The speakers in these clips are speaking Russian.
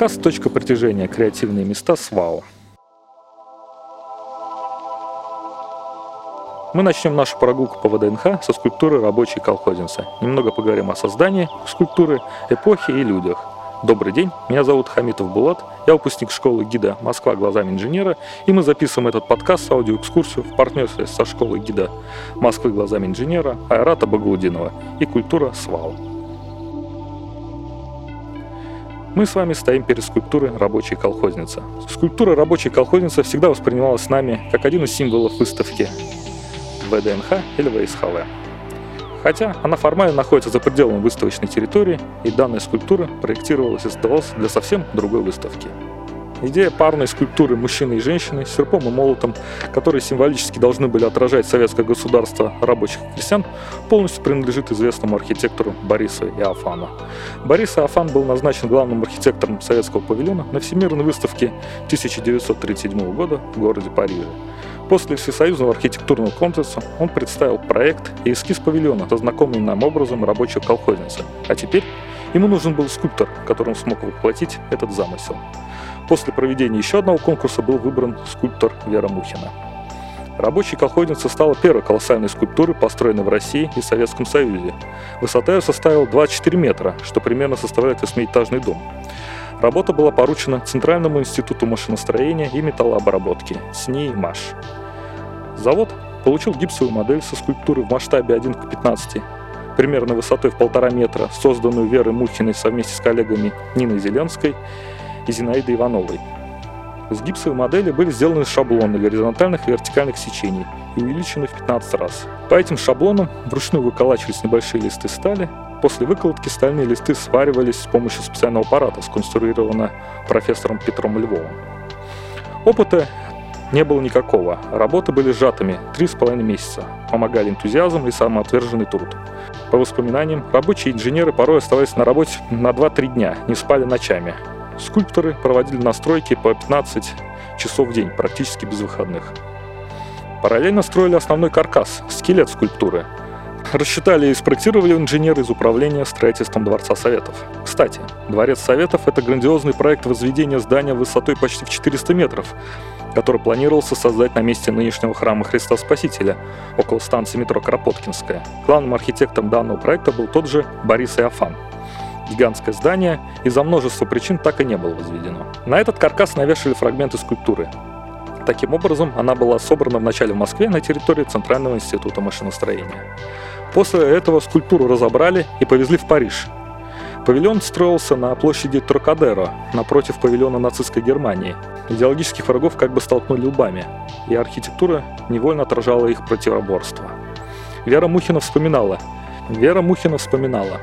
Подкаст «Точка притяжения. Креативные места с ВАУ». Мы начнем нашу прогулку по ВДНХ со скульптуры рабочей колхозницы. Немного поговорим о создании скульптуры, эпохе и людях. Добрый день, меня зовут Хамитов Булат, я выпускник школы гида «Москва глазами инженера», и мы записываем этот подкаст, аудиоэкскурсию в партнерстве со школой гида «Москвы глазами инженера» Айрата Багаудинова и «Культура СВАУ». Мы с вами стоим перед скульптурой рабочей колхозницы. Скульптура рабочей колхозницы всегда воспринималась нами как один из символов выставки ВДНХ или ВСХВ хотя она формально находится за пределами выставочной территории, и данная скульптура проектировалась и создавалась для совсем другой выставки. Идея парной скульптуры мужчины и женщины с серпом и молотом, которые символически должны были отражать советское государство рабочих и крестьян, полностью принадлежит известному архитектору Борису Иофану. Борис Иофан был назначен главным архитектором советского павильона на Всемирной выставке 1937 года в городе Париже. После всесоюзного архитектурного конкурса он представил проект и эскиз павильона со знакомым нам образом рабочего колхозницы. А теперь ему нужен был скульптор, которым смог воплотить этот замысел. После проведения еще одного конкурса был выбран скульптор Вера Мухина. Рабочая колхозница стала первой колоссальной скульптурой, построенной в России и Советском Союзе. Высота ее составила 24 метра, что примерно составляет восьмиэтажный дом. Работа была поручена Центральному институту машиностроения и металлообработки СНИ МАШ. Завод получил гипсовую модель со скульптурой в масштабе 1 к 15, примерно высотой в полтора метра, созданную Верой Мухиной совместе с коллегами Ниной Зеленской и Зинаидой Ивановой. С гипсовой модели были сделаны шаблоны горизонтальных и вертикальных сечений и увеличены в 15 раз. По этим шаблонам вручную выколачивались небольшие листы стали. После выкладки стальные листы сваривались с помощью специального аппарата, сконструированного профессором Петром Львовым. Опыта не было никакого. Работы были сжатыми – три с половиной месяца. Помогали энтузиазм и самоотверженный труд. По воспоминаниям, рабочие инженеры порой оставались на работе на 2-3 дня, не спали ночами. Скульпторы проводили настройки по 15 часов в день, практически без выходных. Параллельно строили основной каркас – скелет скульптуры. Рассчитали и спроектировали инженеры из управления строительством Дворца Советов. Кстати, Дворец Советов – это грандиозный проект возведения здания высотой почти в 400 метров, который планировался создать на месте нынешнего храма Христа Спасителя, около станции метро Кропоткинская. Главным архитектором данного проекта был тот же Борис Иофан. Гигантское здание из-за множества причин так и не было возведено. На этот каркас навешали фрагменты скульптуры. Таким образом, она была собрана вначале в Москве на территории Центрального института машиностроения. После этого скульптуру разобрали и повезли в Париж, Павильон строился на площади Трокадеро, напротив павильона нацистской Германии. Идеологических врагов как бы столкнули лбами, и архитектура невольно отражала их противоборство. Вера Мухина вспоминала. Вера Мухина вспоминала.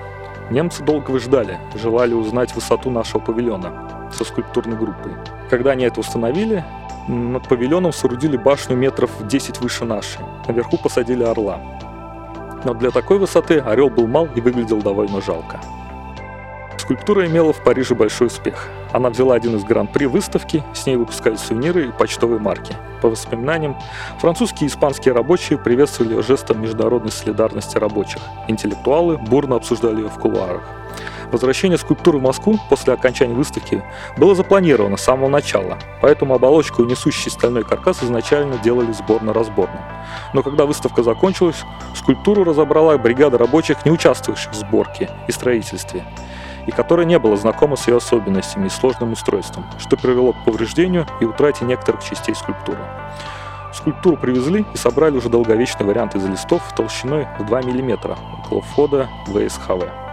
Немцы долго выждали, желали узнать высоту нашего павильона со скульптурной группой. Когда они это установили, над павильоном соорудили башню метров в 10 выше нашей. Наверху посадили орла. Но для такой высоты орел был мал и выглядел довольно жалко. Скульптура имела в Париже большой успех. Она взяла один из гран-при выставки, с ней выпускали сувениры и почтовые марки. По воспоминаниям, французские и испанские рабочие приветствовали ее жестом международной солидарности рабочих. Интеллектуалы бурно обсуждали ее в кулуарах. Возвращение скульптуры в Москву после окончания выставки было запланировано с самого начала, поэтому оболочку и несущий стальной каркас изначально делали сборно-разборно. Но когда выставка закончилась, скульптуру разобрала бригада рабочих, не участвующих в сборке и строительстве и которая не была знакома с ее особенностями и сложным устройством, что привело к повреждению и утрате некоторых частей скульптуры. Скульптуру привезли и собрали уже долговечный вариант из листов толщиной в 2 мм около входа в ВСХВ.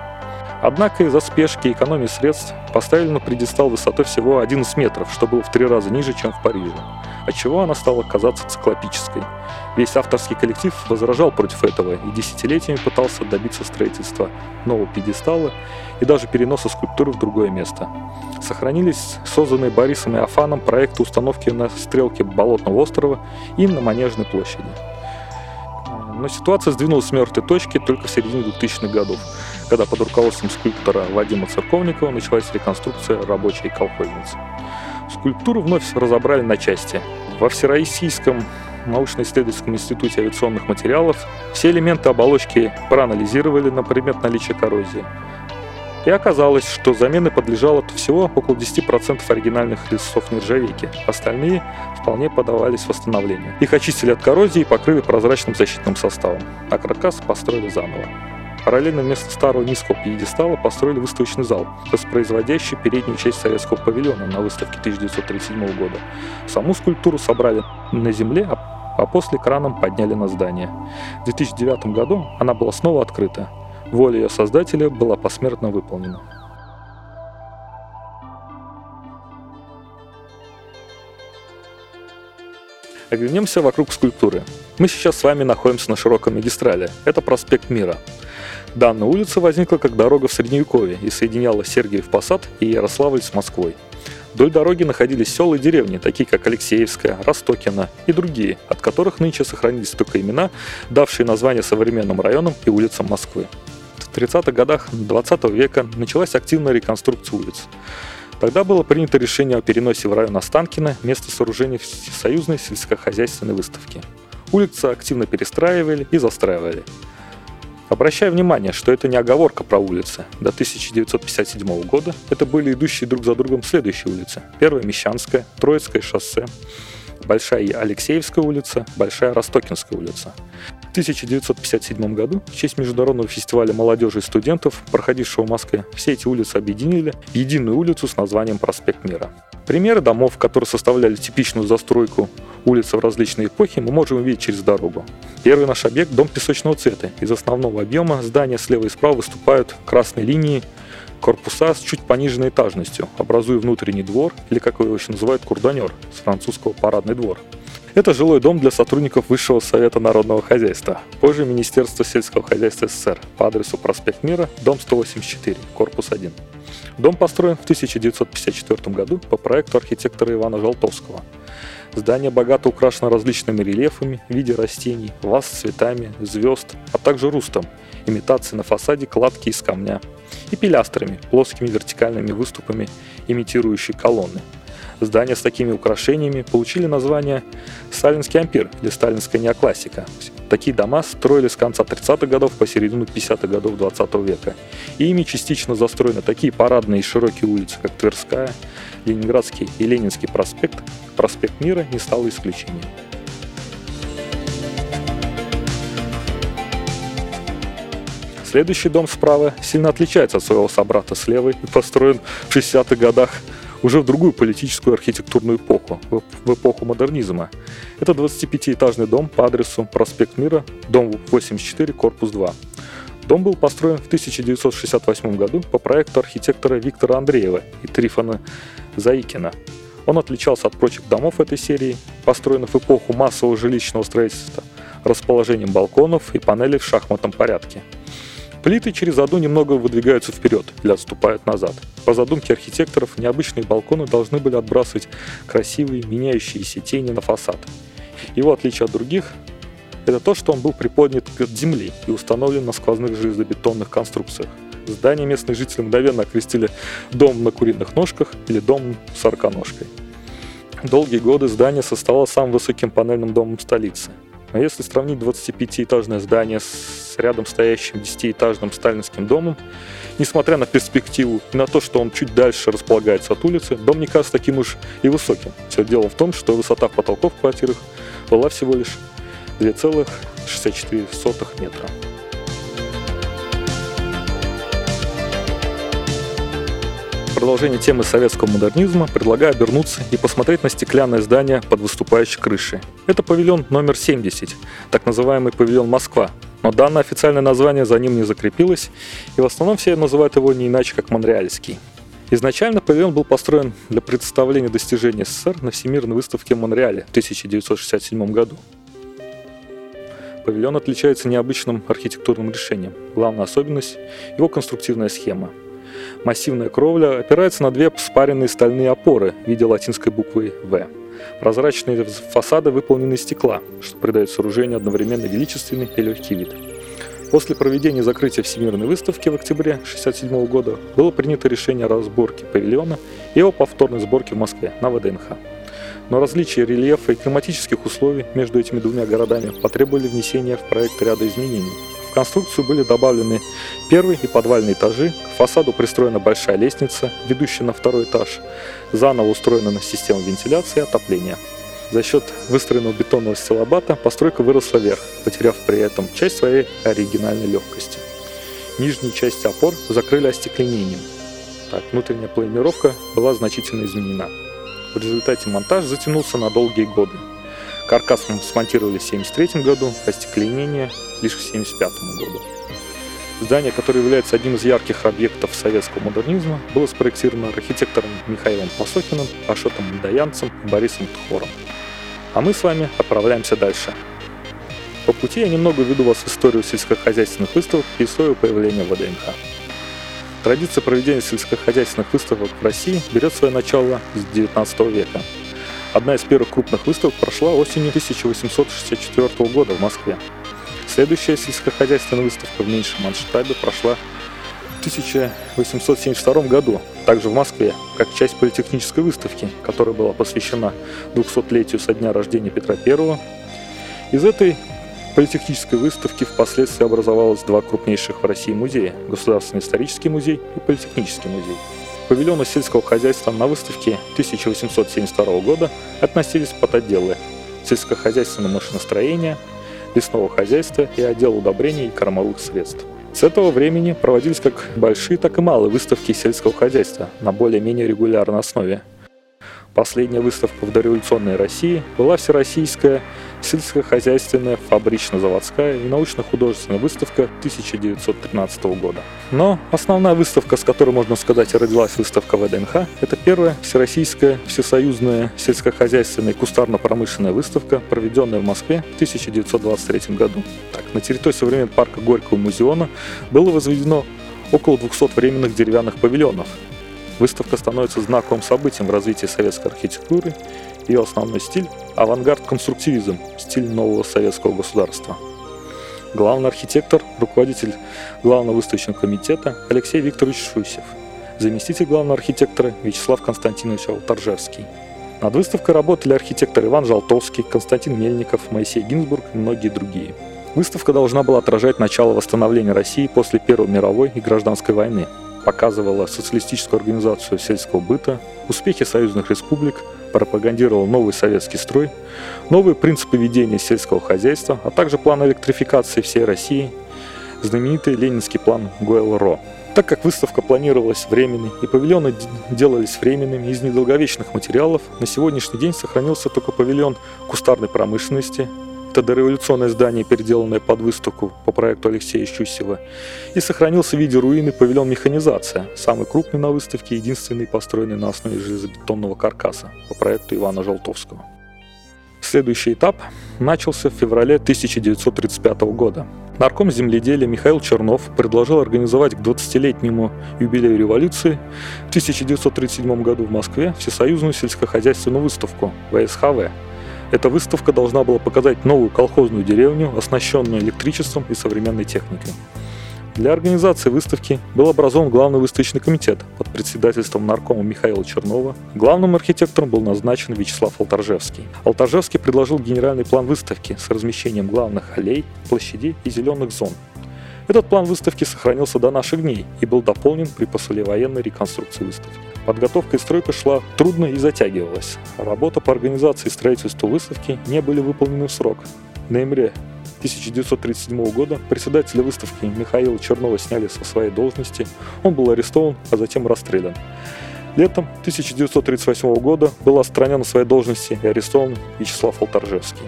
Однако из-за спешки и экономии средств поставили на предистал высотой всего 11 метров, что было в три раза ниже, чем в Париже, отчего она стала казаться циклопической. Весь авторский коллектив возражал против этого и десятилетиями пытался добиться строительства нового пьедестала и даже переноса скульптуры в другое место. Сохранились созданные Борисом и Афаном проекты установки на стрелке Болотного острова и на Манежной площади. Но ситуация сдвинулась с мертвой точки только в середине 2000-х годов, когда под руководством скульптора Вадима Церковникова началась реконструкция рабочей колхозницы. Скульптуру вновь разобрали на части. Во Всероссийском научно-исследовательском институте авиационных материалов все элементы оболочки проанализировали на предмет наличия коррозии. И оказалось, что замены подлежало всего около 10% оригинальных лесов нержавейки. Остальные вполне подавались восстановлению. Их очистили от коррозии и покрыли прозрачным защитным составом. А каркас построили заново. Параллельно вместо старого низкого пьедестала построили выставочный зал, воспроизводящий переднюю часть советского павильона на выставке 1937 года. Саму скульптуру собрали на земле, а, а после краном подняли на здание. В 2009 году она была снова открыта. Воля ее создателя была посмертно выполнена. Оглянемся вокруг скульптуры. Мы сейчас с вами находимся на широкой магистрали. Это проспект Мира. Данная улица возникла как дорога в Средневековье и соединяла Сергиев Посад и Ярославль с Москвой. Вдоль дороги находились села и деревни, такие как Алексеевская, Ростокина и другие, от которых нынче сохранились только имена, давшие название современным районам и улицам Москвы. В 30-х годах 20 века началась активная реконструкция улиц. Тогда было принято решение о переносе в район Останкино место сооружения Всесоюзной сельскохозяйственной выставки. Улицы активно перестраивали и застраивали. Обращаю внимание, что это не оговорка про улицы. До 1957 года это были идущие друг за другом следующие улицы. Первая Мещанская, Троицкое шоссе, Большая Алексеевская улица, Большая Ростокинская улица. В 1957 году в честь Международного фестиваля молодежи и студентов, проходившего в Москве, все эти улицы объединили в единую улицу с названием Проспект Мира. Примеры домов, которые составляли типичную застройку улицы в различные эпохи, мы можем увидеть через дорогу. Первый наш объект – дом песочного цвета. Из основного объема здания слева и справа выступают красные линии корпуса с чуть пониженной этажностью, образуя внутренний двор, или как его еще называют, курданер, с французского парадный двор. Это жилой дом для сотрудников Высшего Совета Народного Хозяйства, позже Министерства сельского хозяйства СССР по адресу проспект Мира, дом 184, корпус 1. Дом построен в 1954 году по проекту архитектора Ивана Жолтовского. Здание богато украшено различными рельефами в виде растений, ваз с цветами, звезд, а также рустом, имитацией на фасаде кладки из камня – и пилястрами, плоскими вертикальными выступами, имитирующие колонны. Здания с такими украшениями получили название «Сталинский ампир» или «Сталинская неоклассика». Такие дома строили с конца 30-х годов по середину 50-х годов 20 века. И ими частично застроены такие парадные и широкие улицы, как Тверская, Ленинградский и Ленинский проспект. Проспект Мира не стал исключением. Следующий дом справа сильно отличается от своего собрата слева и построен в 60-х годах уже в другую политическую архитектурную эпоху, в эпоху модернизма. Это 25-этажный дом по адресу проспект Мира, дом 84, корпус 2. Дом был построен в 1968 году по проекту архитектора Виктора Андреева и Трифона Заикина. Он отличался от прочих домов этой серии, построенных в эпоху массового жилищного строительства, расположением балконов и панелей в шахматном порядке – Плиты через одну немного выдвигаются вперед или отступают назад. По задумке архитекторов, необычные балконы должны были отбрасывать красивые, меняющиеся тени на фасад. Его отличие от других – это то, что он был приподнят к земле и установлен на сквозных железобетонных конструкциях. Здание местные жители мгновенно окрестили «дом на куриных ножках» или «дом с арканожкой». Долгие годы здание составало самым высоким панельным домом столицы – но если сравнить 25-этажное здание с рядом стоящим 10-этажным сталинским домом, несмотря на перспективу и на то, что он чуть дальше располагается от улицы, дом не кажется таким уж и высоким. Все дело в том, что высота потолков в квартирах была всего лишь 2,64 метра. продолжение темы советского модернизма предлагаю обернуться и посмотреть на стеклянное здание под выступающей крышей. Это павильон номер 70, так называемый павильон Москва, но данное официальное название за ним не закрепилось, и в основном все называют его не иначе, как Монреальский. Изначально павильон был построен для представления достижений СССР на Всемирной выставке в Монреале в 1967 году. Павильон отличается необычным архитектурным решением. Главная особенность – его конструктивная схема – Массивная кровля опирается на две спаренные стальные опоры в виде латинской буквы «В». Прозрачные фасады выполнены из стекла, что придает сооружению одновременно величественный и легкий вид. После проведения закрытия Всемирной выставки в октябре 1967 года было принято решение о разборке павильона и его повторной сборке в Москве на ВДНХ. Но различия рельефа и климатических условий между этими двумя городами потребовали внесения в проект ряда изменений, В конструкцию были добавлены первый и подвальный этажи, к фасаду пристроена большая лестница, ведущая на второй этаж, заново устроена система вентиляции и отопления. За счет выстроенного бетонного стилобата постройка выросла вверх, потеряв при этом часть своей оригинальной легкости. Нижние части опор закрыли остекленением. Так, внутренняя планировка была значительно изменена. В результате монтаж затянулся на долгие годы. Каркас смонтировали в 1973 году, остекленение лишь к 1975 году. Здание, которое является одним из ярких объектов советского модернизма, было спроектировано архитектором Михаилом Посохиным, Ашотом Мдаянцем и Борисом Тхором. А мы с вами отправляемся дальше. По пути я немного веду вас в историю сельскохозяйственных выставок и историю появления ВДНХ. Традиция проведения сельскохозяйственных выставок в России берет свое начало с XIX века. Одна из первых крупных выставок прошла осенью 1864 года в Москве. Следующая сельскохозяйственная выставка в меньшем масштабе прошла в 1872 году, также в Москве, как часть политехнической выставки, которая была посвящена 200-летию со дня рождения Петра I. Из этой политехнической выставки впоследствии образовалось два крупнейших в России музея – Государственный исторический музей и Политехнический музей. Павильоны сельского хозяйства на выставке 1872 года относились под отделы сельскохозяйственного машиностроения, лесного хозяйства и отдел удобрений и кормовых средств. С этого времени проводились как большие, так и малые выставки сельского хозяйства на более-менее регулярной основе. Последняя выставка в дореволюционной России была Всероссийская сельскохозяйственная, фабрично-заводская и научно-художественная выставка 1913 года. Но основная выставка, с которой, можно сказать, родилась выставка ВДНХ, это первая всероссийская всесоюзная сельскохозяйственная и кустарно-промышленная выставка, проведенная в Москве в 1923 году. Так, на территории современного парка Горького музеона было возведено около 200 временных деревянных павильонов, Выставка становится знаковым событием в развитии советской архитектуры. Ее основной стиль – авангард-конструктивизм, стиль нового советского государства. Главный архитектор, руководитель Главного выставочного комитета Алексей Викторович Шусев. Заместитель главного архитектора Вячеслав Константинович Алтаржевский. Над выставкой работали архитекторы Иван Жалтовский, Константин Мельников, Моисей Гинзбург и многие другие. Выставка должна была отражать начало восстановления России после Первой мировой и гражданской войны, показывала социалистическую организацию сельского быта, успехи союзных республик, пропагандировала новый советский строй, новые принципы ведения сельского хозяйства, а также план электрификации всей России, знаменитый ленинский план Гойл-Ро. Так как выставка планировалась временной и павильоны делались временными из недолговечных материалов, на сегодняшний день сохранился только павильон кустарной промышленности, это дореволюционное здание, переделанное под выставку по проекту Алексея Щусева, и сохранился в виде руины павильон «Механизация», самый крупный на выставке, единственный построенный на основе железобетонного каркаса по проекту Ивана Желтовского. Следующий этап начался в феврале 1935 года. Нарком земледелия Михаил Чернов предложил организовать к 20-летнему юбилею революции в 1937 году в Москве всесоюзную сельскохозяйственную выставку ВСХВ эта выставка должна была показать новую колхозную деревню, оснащенную электричеством и современной техникой. Для организации выставки был образован главный выставочный комитет под председательством наркома Михаила Чернова. Главным архитектором был назначен Вячеслав Алтаржевский. Алтаржевский предложил генеральный план выставки с размещением главных аллей, площадей и зеленых зон. Этот план выставки сохранился до наших дней и был дополнен при послевоенной реконструкции выставки. Подготовка и стройка шла трудно и затягивалась. Работа по организации и строительству выставки не были выполнены в срок. В ноябре 1937 года председателя выставки Михаила Чернова сняли со своей должности, он был арестован, а затем расстрелян. Летом 1938 года был отстранен от своей должности и арестован Вячеслав Алтаржевский.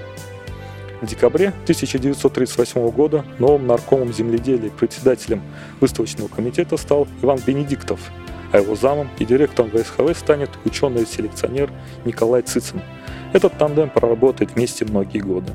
В декабре 1938 года новым наркомом земледелия и председателем выставочного комитета стал Иван Бенедиктов – а его замом и директором ВСХВ станет ученый-селекционер Николай Цицин. Этот тандем проработает вместе многие годы.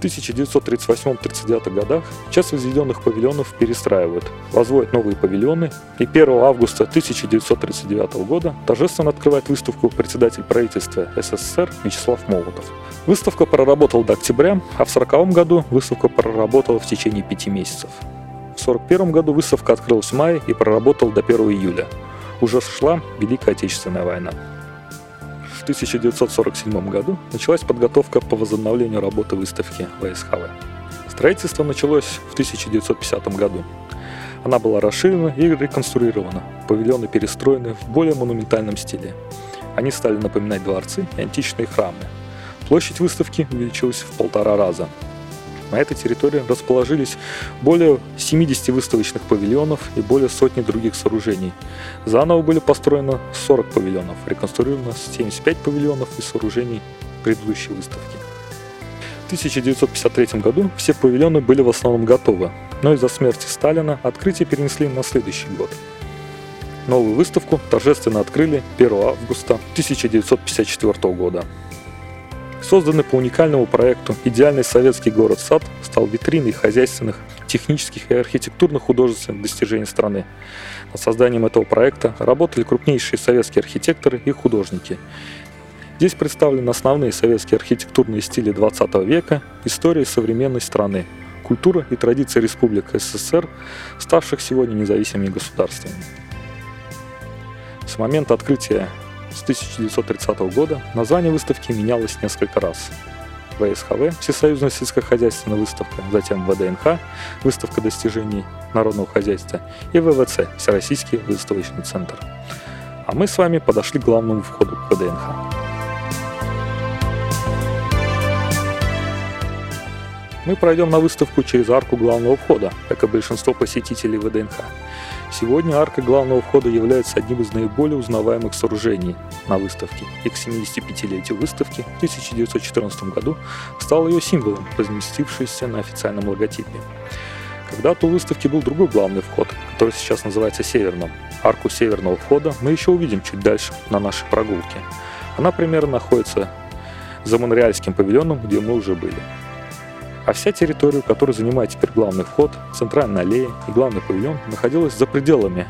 В 1938-39 годах часть возведенных павильонов перестраивают, возводят новые павильоны, и 1 августа 1939 года торжественно открывает выставку председатель правительства СССР Вячеслав Молотов. Выставка проработала до октября, а в 1940 году выставка проработала в течение пяти месяцев. В 1941 году выставка открылась в мае и проработала до 1 июля уже шла Великая Отечественная война. В 1947 году началась подготовка по возобновлению работы выставки ВСХВ. Строительство началось в 1950 году. Она была расширена и реконструирована, павильоны перестроены в более монументальном стиле. Они стали напоминать дворцы и античные храмы. Площадь выставки увеличилась в полтора раза. На этой территории расположились более 70 выставочных павильонов и более сотни других сооружений. Заново были построены 40 павильонов, реконструировано 75 павильонов и сооружений предыдущей выставки. В 1953 году все павильоны были в основном готовы, но из-за смерти Сталина открытие перенесли на следующий год. Новую выставку торжественно открыли 1 августа 1954 года. Созданный по уникальному проекту «Идеальный советский город-сад» стал витриной хозяйственных, технических и архитектурно-художественных достижений страны. Над созданием этого проекта работали крупнейшие советские архитекторы и художники. Здесь представлены основные советские архитектурные стили 20 века, история современной страны, культура и традиции республик СССР, ставших сегодня независимыми государствами. С момента открытия с 1930 года название выставки менялось несколько раз. ВСХВ – Всесоюзная сельскохозяйственная выставка, затем ВДНХ – Выставка достижений народного хозяйства и ВВЦ – Всероссийский выставочный центр. А мы с вами подошли к главному входу к ВДНХ. Мы пройдем на выставку через арку главного входа, как и большинство посетителей ВДНХ. Сегодня арка главного входа является одним из наиболее узнаваемых сооружений на выставке, и к 75-летию выставки в 1914 году стал ее символом, разместившийся на официальном логотипе. Когда-то у выставки был другой главный вход, который сейчас называется Северным. Арку северного входа мы еще увидим чуть дальше на нашей прогулке. Она примерно находится за Монреальским павильоном, где мы уже были. А вся территория, которую занимает теперь главный вход, центральная аллея и главный павильон, находилась за пределами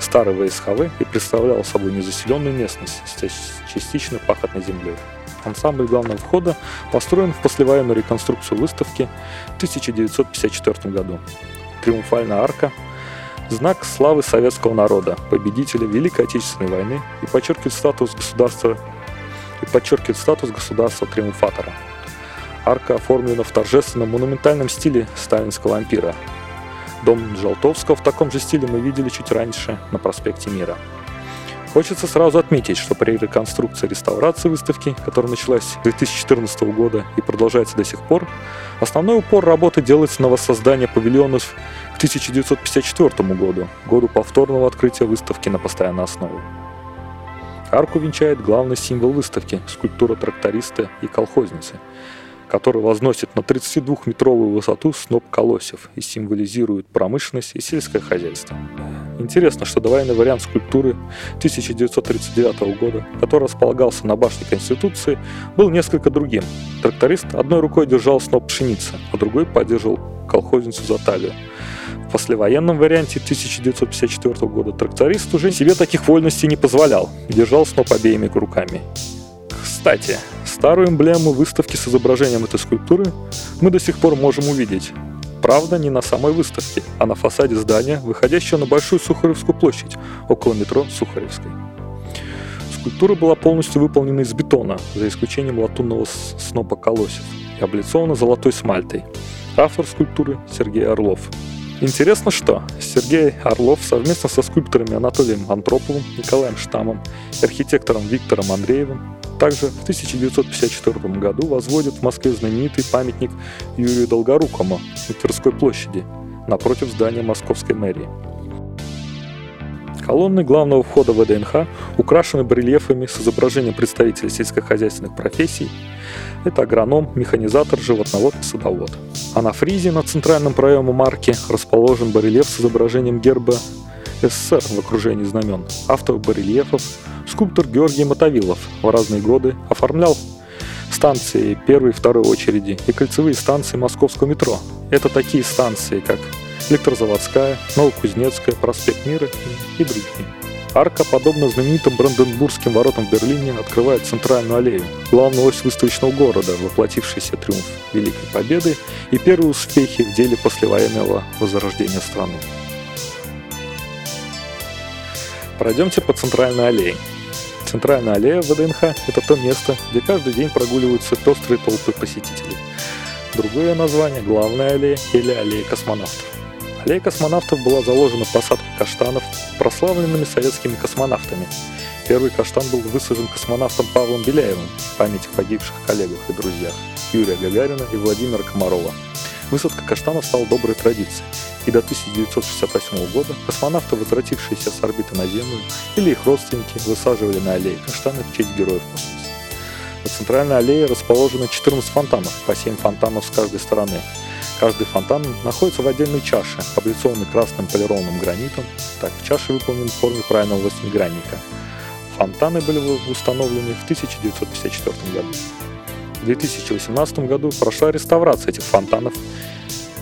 старого СХВ и представляла собой незаселенную местность с частично пахотной землей. Ансамбль главного входа построен в послевоенную реконструкцию выставки в 1954 году. Триумфальная арка – знак славы советского народа, победителя Великой Отечественной войны и подчеркивает статус государства и подчеркивает статус государства-триумфатора – Арка оформлена в торжественном монументальном стиле сталинского ампира. Дом Желтовского в таком же стиле мы видели чуть раньше на проспекте Мира. Хочется сразу отметить, что при реконструкции реставрации выставки, которая началась с 2014 года и продолжается до сих пор, основной упор работы делается на воссоздание павильонов к 1954 году, году повторного открытия выставки на постоянной основе. Арку венчает главный символ выставки – скульптура тракториста и колхозницы – который возносит на 32-метровую высоту сноп колосьев и символизирует промышленность и сельское хозяйство. Интересно, что довоенный вариант скульптуры 1939 года, который располагался на башне Конституции, был несколько другим. Тракторист одной рукой держал сноп пшеницы, а другой поддерживал колхозницу за талию. В послевоенном варианте 1954 года тракторист уже себе таких вольностей не позволял держал сноп обеими руками. Кстати, старую эмблему выставки с изображением этой скульптуры мы до сих пор можем увидеть. Правда, не на самой выставке, а на фасаде здания, выходящего на Большую Сухаревскую площадь, около метро Сухаревской. Скульптура была полностью выполнена из бетона, за исключением латунного снопа колосьев, и облицована золотой смальтой. Автор скульптуры Сергей Орлов. Интересно, что Сергей Орлов совместно со скульпторами Анатолием Антроповым, Николаем Штамом и архитектором Виктором Андреевым также в 1954 году возводят в Москве знаменитый памятник Юрию Долгорукому на Тверской площади, напротив здания Московской мэрии. Колонны главного входа в ВДНХ украшены барельефами с изображением представителей сельскохозяйственных профессий. Это агроном, механизатор, животновод и садовод. А на фризе на центральном проеме марки расположен барельеф с изображением герба СССР в окружении знамен. Автор барельефов скульптор Георгий Мотовилов в разные годы оформлял станции первой и второй очереди и кольцевые станции московского метро. Это такие станции, как Электрозаводская, Новокузнецкая, Проспект Мира и другие. Арка, подобно знаменитым Бранденбургским воротам в Берлине, открывает центральную аллею, главную ось выставочного города, воплотившийся триумф Великой Победы и первые успехи в деле послевоенного возрождения страны. Пройдемте по центральной аллее. Центральная аллея ВДНХ – это то место, где каждый день прогуливаются пестрые толпы посетителей. Другое название – Главная аллея или Аллея космонавтов. Аллея космонавтов была заложена посадкой каштанов прославленными советскими космонавтами. Первый каштан был высажен космонавтом Павлом Беляевым в память о погибших коллегах и друзьях Юрия Гагарина и Владимира Комарова. Высадка каштанов стала доброй традицией, и до 1968 года космонавты, возвратившиеся с орбиты на Землю, или их родственники высаживали на аллее каштаны в честь героев космоса. На центральной аллее расположено 14 фонтанов, по 7 фонтанов с каждой стороны. Каждый фонтан находится в отдельной чаше, облицованной красным полированным гранитом. Так, в чаше выполнен в форме правильного восьмигранника. Фонтаны были установлены в 1954 году. В 2018 году прошла реставрация этих фонтанов.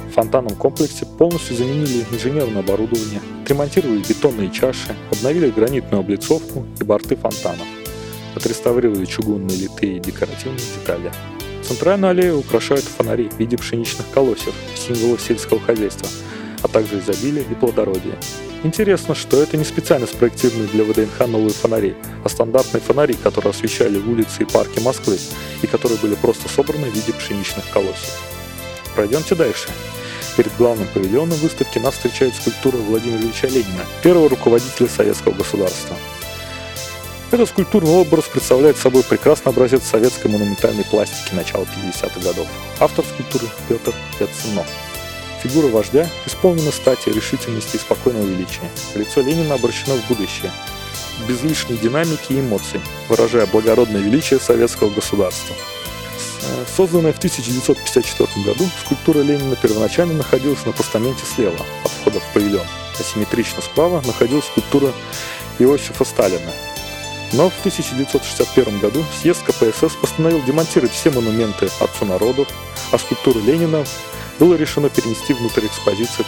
В фонтанном комплексе полностью заменили инженерное оборудование, отремонтировали бетонные чаши, обновили гранитную облицовку и борты фонтанов отреставрировали чугунные литые декоративные детали. Центральную аллею украшают фонари в виде пшеничных колосьев, символов сельского хозяйства, а также изобилия и плодородия. Интересно, что это не специально спроектированные для ВДНХ новые фонари, а стандартные фонари, которые освещали улицы и парки Москвы, и которые были просто собраны в виде пшеничных колосьев. Пройдемте дальше. Перед главным павильоном выставки нас встречает скульптура Владимира Ильича Ленина, первого руководителя советского государства. Этот скульптурный образ представляет собой прекрасный образец советской монументальной пластики начала 50-х годов. Автор скульптуры Петр Яцено. Фигура вождя исполнена стати, решительности и спокойного величия. Лицо Ленина обращено в будущее, без лишней динамики и эмоций, выражая благородное величие советского государства. Созданная в 1954 году, скульптура Ленина первоначально находилась на постаменте слева от входа в павильон. Асимметрично справа находилась скульптура Иосифа Сталина, но в 1961 году съезд КПСС постановил демонтировать все монументы отцу народов, а скульптуру Ленина было решено перенести внутрь экспозиции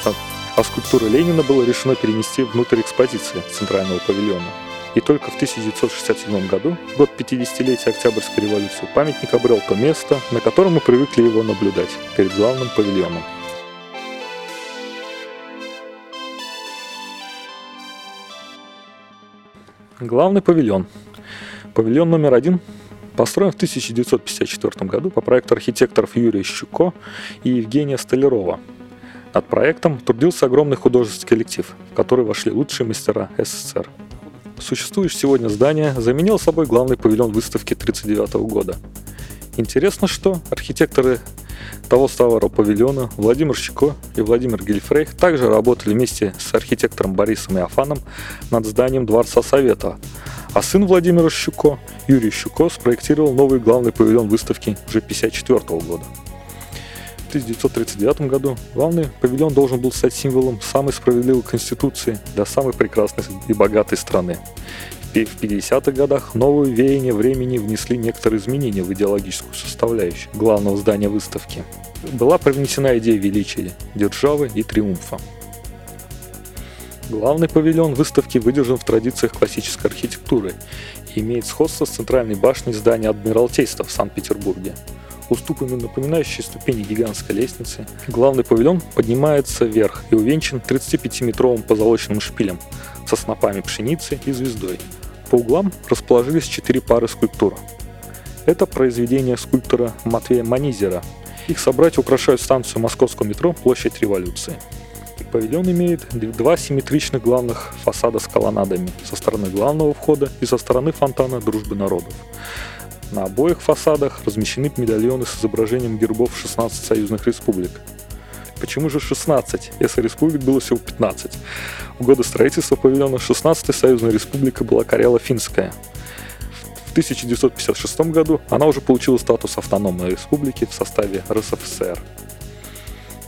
а скульптуру Ленина было решено перенести внутрь экспозиции Центрального павильона. И только в 1967 году, год 50-летия Октябрьской революции, памятник обрел то место, на котором мы привыкли его наблюдать, перед главным павильоном. Главный павильон. Павильон номер один построен в 1954 году по проекту архитекторов Юрия Щуко и Евгения Столярова. Над проектом трудился огромный художественный коллектив, в который вошли лучшие мастера СССР. Существующее сегодня здание заменил собой главный павильон выставки 1939 года. Интересно, что архитекторы того старого павильона Владимир Щеко и Владимир Гельфрейх также работали вместе с архитектором Борисом Иофаном над зданием Дворца Совета, а сын Владимира Щуко, Юрий Щуко, спроектировал новый главный павильон выставки уже 1954 года. В 1939 году главный павильон должен был стать символом самой справедливой конституции для самой прекрасной и богатой страны в 50-х годах новые веяния времени внесли некоторые изменения в идеологическую составляющую главного здания выставки. Была привнесена идея величия, державы и триумфа. Главный павильон выставки выдержан в традициях классической архитектуры и имеет сходство с центральной башней здания Адмиралтейства в Санкт-Петербурге. Уступами, напоминающие ступени гигантской лестницы, главный павильон поднимается вверх и увенчан 35-метровым позолоченным шпилем со снопами пшеницы и звездой, по углам расположились четыре пары скульптур. Это произведение скульптора Матвея Манизера. Их собратья украшают станцию московского метро «Площадь революции». Павильон имеет два симметричных главных фасада с колоннадами со стороны главного входа и со стороны фонтана Дружбы народов. На обоих фасадах размещены медальоны с изображением гербов 16 союзных республик. Почему же 16, если республик было всего 15? В годы строительства павильона 16-я союзная республика была Карело-Финская. В 1956 году она уже получила статус автономной республики в составе РСФСР.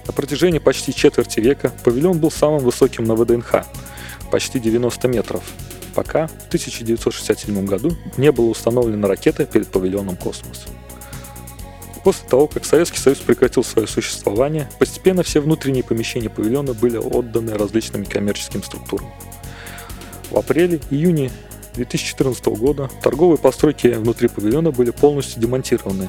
На протяжении почти четверти века павильон был самым высоким на ВДНХ – почти 90 метров, пока в 1967 году не было установлена ракета перед павильоном «Космос». После того, как Советский Союз прекратил свое существование, постепенно все внутренние помещения павильона были отданы различным коммерческим структурам. В апреле-июне 2014 года торговые постройки внутри павильона были полностью демонтированы.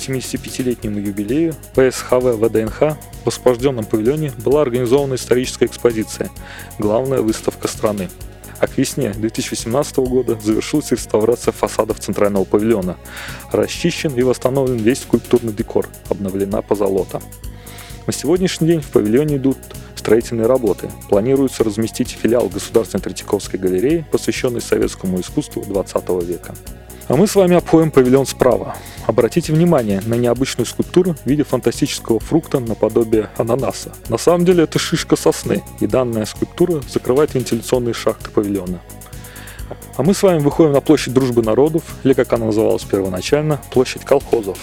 К 75-летнему юбилею ПСХВ ВДНХ в освобожденном павильоне была организована историческая экспозиция «Главная выставка страны». а к весне 2018 года завершилась реставрация фасадов центрального павильона. Расчищен и восстановлен весь скульптурный декор, обновлена позолота. На сегодняшний день в павильоне идут строительные работы. Планируется разместить филиал Государственной Третьяковской галереи, посвященный советскому искусству 20 века. А мы с вами обходим павильон справа. Обратите внимание на необычную скульптуру в виде фантастического фрукта наподобие ананаса. На самом деле это шишка сосны, и данная скульптура закрывает вентиляционные шахты павильона. А мы с вами выходим на площадь Дружбы народов, или как она называлась первоначально, площадь колхозов.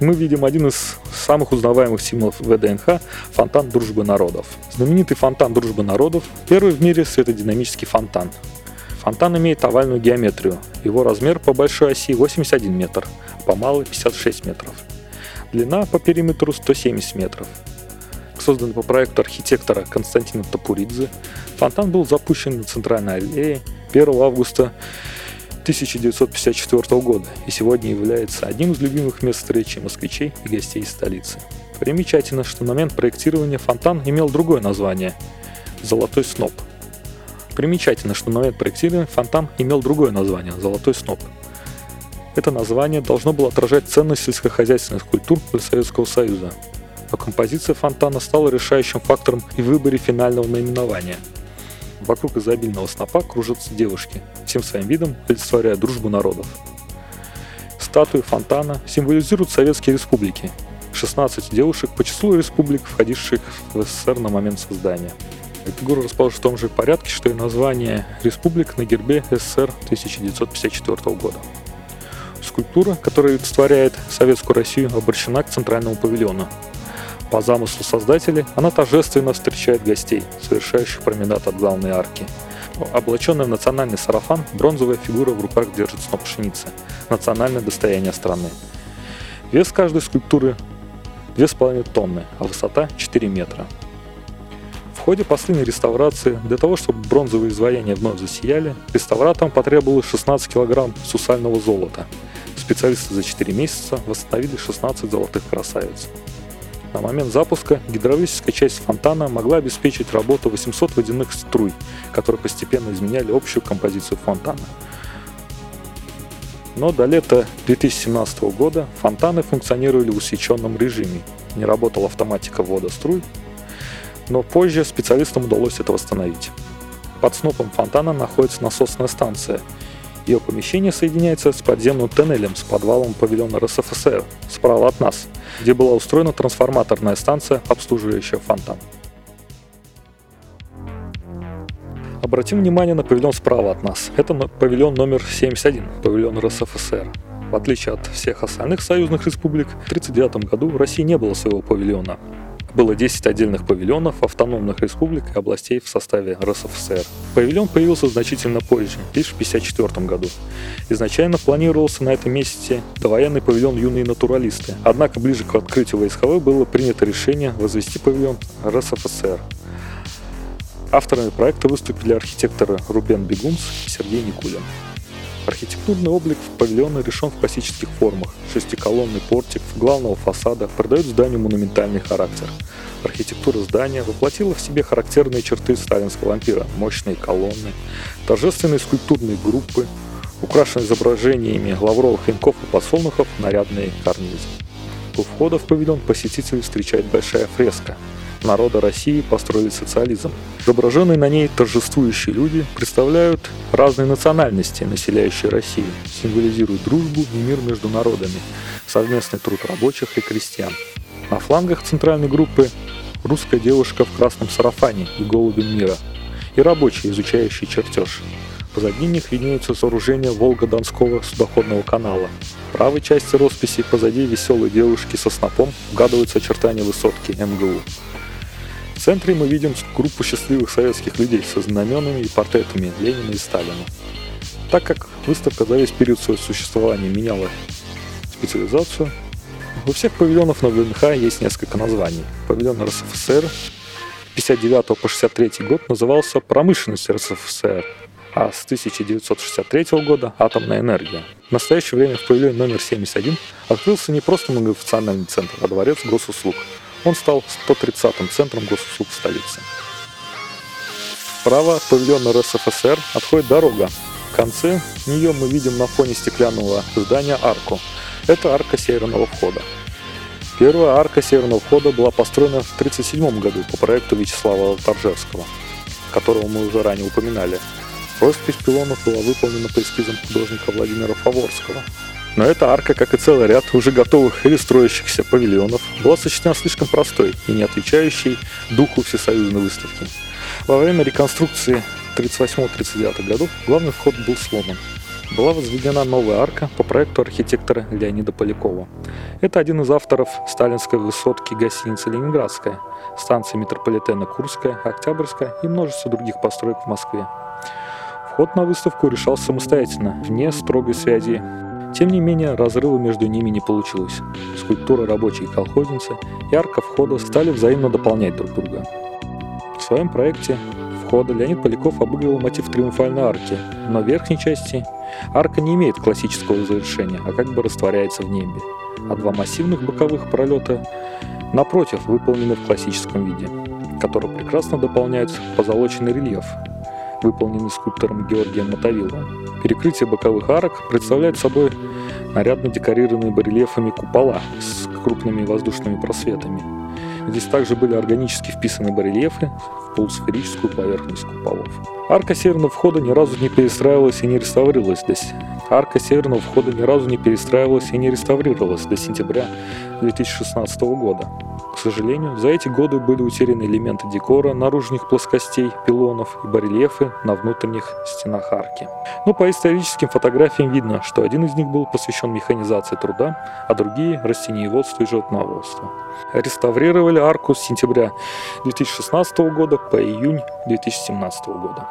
Мы видим один из самых узнаваемых символов ВДНХ – фонтан Дружбы народов. Знаменитый фонтан Дружбы народов – первый в мире светодинамический фонтан. Фонтан имеет овальную геометрию. Его размер по большой оси 81 метр, по малой 56 метров. Длина по периметру 170 метров. Созданный по проекту архитектора Константина Топуридзе, фонтан был запущен на центральной аллее 1 августа 1954 года и сегодня является одним из любимых мест встречи москвичей и гостей столицы. Примечательно, что на момент проектирования фонтан имел другое название – «Золотой сноп», Примечательно, что на момент проектирования фонтан имел другое название – «Золотой сноп». Это название должно было отражать ценность сельскохозяйственных культур для Советского Союза, а композиция фонтана стала решающим фактором и в выборе финального наименования. Вокруг изобильного снопа кружатся девушки, всем своим видом олицетворяя дружбу народов. Статуи фонтана символизируют советские республики, 16 девушек по числу республик, входивших в СССР на момент создания – Фигура расположена в том же порядке, что и название республик на гербе СССР 1954 года. Скульптура, которая олицетворяет Советскую Россию, обращена к центральному павильону. По замыслу создателей она торжественно встречает гостей, совершающих променад от главной арки. Облаченная в национальный сарафан, бронзовая фигура в руках держит сноп пшеницы, национальное достояние страны. Вес каждой скульптуры 2,5 тонны, а высота 4 метра ходе последней реставрации, для того, чтобы бронзовые изваяния вновь засияли, реставраторам потребовалось 16 килограмм сусального золота. Специалисты за 4 месяца восстановили 16 золотых красавиц. На момент запуска гидравлическая часть фонтана могла обеспечить работу 800 водяных струй, которые постепенно изменяли общую композицию фонтана. Но до лета 2017 года фонтаны функционировали в усеченном режиме. Не работала автоматика ввода струй, но позже специалистам удалось это восстановить. Под снопом фонтана находится насосная станция. Ее помещение соединяется с подземным тоннелем с подвалом павильона РСФСР справа от нас, где была устроена трансформаторная станция, обслуживающая фонтан. Обратим внимание на павильон справа от нас. Это павильон номер 71, павильон РСФСР. В отличие от всех остальных союзных республик, в 1939 году в России не было своего павильона. Было 10 отдельных павильонов автономных республик и областей в составе РСФСР. Павильон появился значительно позже, лишь в 1954 году. Изначально планировался на этом месте довоенный павильон «Юные натуралисты», однако ближе к открытию ВСХВ было принято решение возвести павильон РСФСР. Авторами проекта выступили архитекторы Рубен Бегунц и Сергей Никулин. Архитектурный облик павильона решен в классических формах. Шестиколонный портик главного фасада придает зданию монументальный характер. Архитектура здания воплотила в себе характерные черты сталинского ампира. Мощные колонны, торжественные скульптурные группы, украшенные изображениями лавровых венков и подсолнухов нарядные карнизы. У входа в павильон посетителей встречает большая фреска народа России построили социализм. Изображенные на ней торжествующие люди представляют разные национальности, населяющие Россию, символизируют дружбу и мир между народами, совместный труд рабочих и крестьян. На флангах центральной группы русская девушка в красном сарафане и голубем мира, и рабочие, изучающие чертеж. Позади них виднеются сооружения Волго-Донского судоходного канала. В правой части росписи позади веселой девушки со снопом угадываются очертания высотки МГУ центре мы видим группу счастливых советских людей со знаменами и портретами Ленина и Сталина. Так как выставка за весь период своего существования меняла специализацию, у всех павильонов на ВНХ есть несколько названий. Павильон РСФСР 59 по 63 год назывался «Промышленность РСФСР», а с 1963 года «Атомная энергия». В настоящее время в павильоне номер 71 открылся не просто многофункциональный центр, а дворец госуслуг – он стал 130-м центром госуслуг столицы. Справа от павильона РСФСР отходит дорога. В конце нее мы видим на фоне стеклянного здания арку. Это арка северного входа. Первая арка северного входа была построена в 1937 году по проекту Вячеслава Торжевского, которого мы уже ранее упоминали. Роспись пилонов была выполнена по эскизам художника Владимира Фаворского. Но эта арка, как и целый ряд уже готовых или строящихся павильонов, была сочтена слишком простой и не отвечающей духу всесоюзной выставки. Во время реконструкции 1938-1939 годов главный вход был сломан. Была возведена новая арка по проекту архитектора Леонида Полякова. Это один из авторов сталинской высотки гостиницы «Ленинградская», станции метрополитена Курская, Октябрьская и множество других построек в Москве. Вход на выставку решался самостоятельно, вне строгой связи. Тем не менее, разрыва между ними не получилось. Скульптура рабочей колхозницы и арка входа стали взаимно дополнять друг друга. В своем проекте входа Леонид Поляков обыгрывал мотив триумфальной арки, но в верхней части арка не имеет классического завершения, а как бы растворяется в небе, а два массивных боковых пролета напротив выполнены в классическом виде, который прекрасно дополняют позолоченный рельеф, выполненный скульптором Георгием Мотовиловым. Перекрытие боковых арок представляет собой нарядно декорированные барельефами купола с крупными воздушными просветами. Здесь также были органически вписаны барельефы полусферическую поверхность куполов. Арка северного входа ни разу не перестраивалась и не реставрировалась до Арка северного входа ни разу не перестраивалась и не реставрировалась до сентября 2016 года. К сожалению, за эти годы были утеряны элементы декора наружных плоскостей, пилонов и барельефы на внутренних стенах арки. Но по историческим фотографиям видно, что один из них был посвящен механизации труда, а другие – растениеводству и животноводству. Реставрировали арку с сентября 2016 года по июнь 2017 года.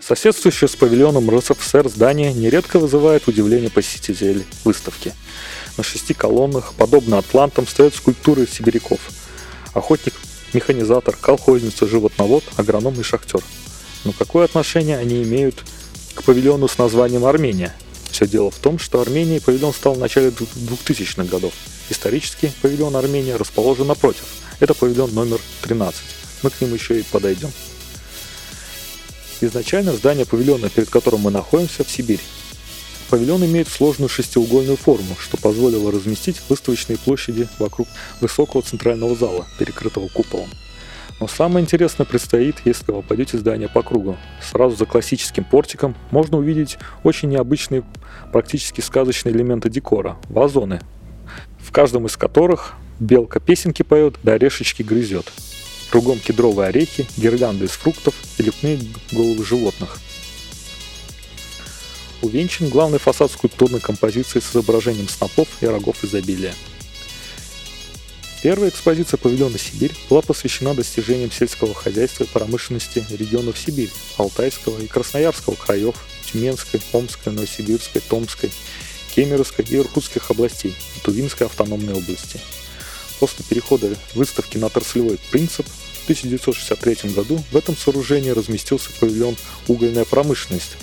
Соседствующее с павильоном РСФСР здание нередко вызывает удивление посетителей выставки. На шести колоннах, подобно атлантам, стоят скульптуры сибиряков. Охотник, механизатор, колхозница, животновод, агроном и шахтер. Но какое отношение они имеют к павильону с названием Армения? Все дело в том, что Армения павильон стал в начале 2000-х годов. Исторически павильон Армения расположен напротив. Это павильон номер 13. Мы к нему еще и подойдем. Изначально здание павильона, перед которым мы находимся, в Сибирь. Павильон имеет сложную шестиугольную форму, что позволило разместить выставочные площади вокруг высокого центрального зала, перекрытого куполом. Но самое интересное предстоит, если вы обойдете здание по кругу. Сразу за классическим портиком можно увидеть очень необычные, практически сказочные элементы декора – вазоны, в каждом из которых белка песенки поет, да орешечки грызет. Кругом кедровые орехи, гирлянды из фруктов и лепные головы животных. Увенчан главный фасад скульптурной композиции с изображением снопов и рогов изобилия. Первая экспозиция павильона «Сибирь» была посвящена достижениям сельского хозяйства и промышленности регионов Сибири, Алтайского и Красноярского краев, Тюменской, Омской, Новосибирской, Томской, Кемеровской и Иркутских областей Тувинской автономной области – После перехода выставки на отраслевой принцип в 1963 году в этом сооружении разместился павильон «Угольная промышленность».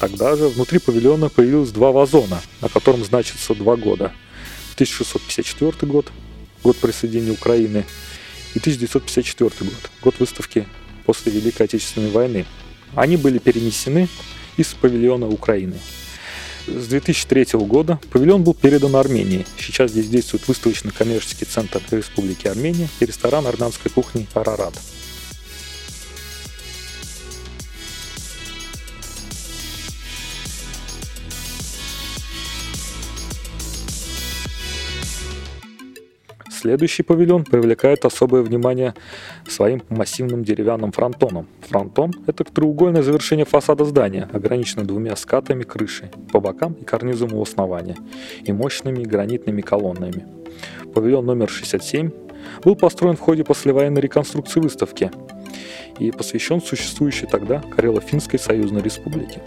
Тогда же внутри павильона появилось два вазона, на котором значится два года. 1654 год, год присоединения Украины, и 1954 год, год выставки после Великой Отечественной войны. Они были перенесены из павильона Украины с 2003 года павильон был передан Армении. Сейчас здесь действует выставочный коммерческий центр Республики Армения и ресторан армянской кухни «Арарат». Следующий павильон привлекает особое внимание своим массивным деревянным фронтоном. Фронтон – это треугольное завершение фасада здания, ограниченное двумя скатами крыши по бокам и карнизом у основания и мощными гранитными колоннами. Павильон номер 67 был построен в ходе послевоенной реконструкции выставки и посвящен существующей тогда Карело-Финской союзной республике.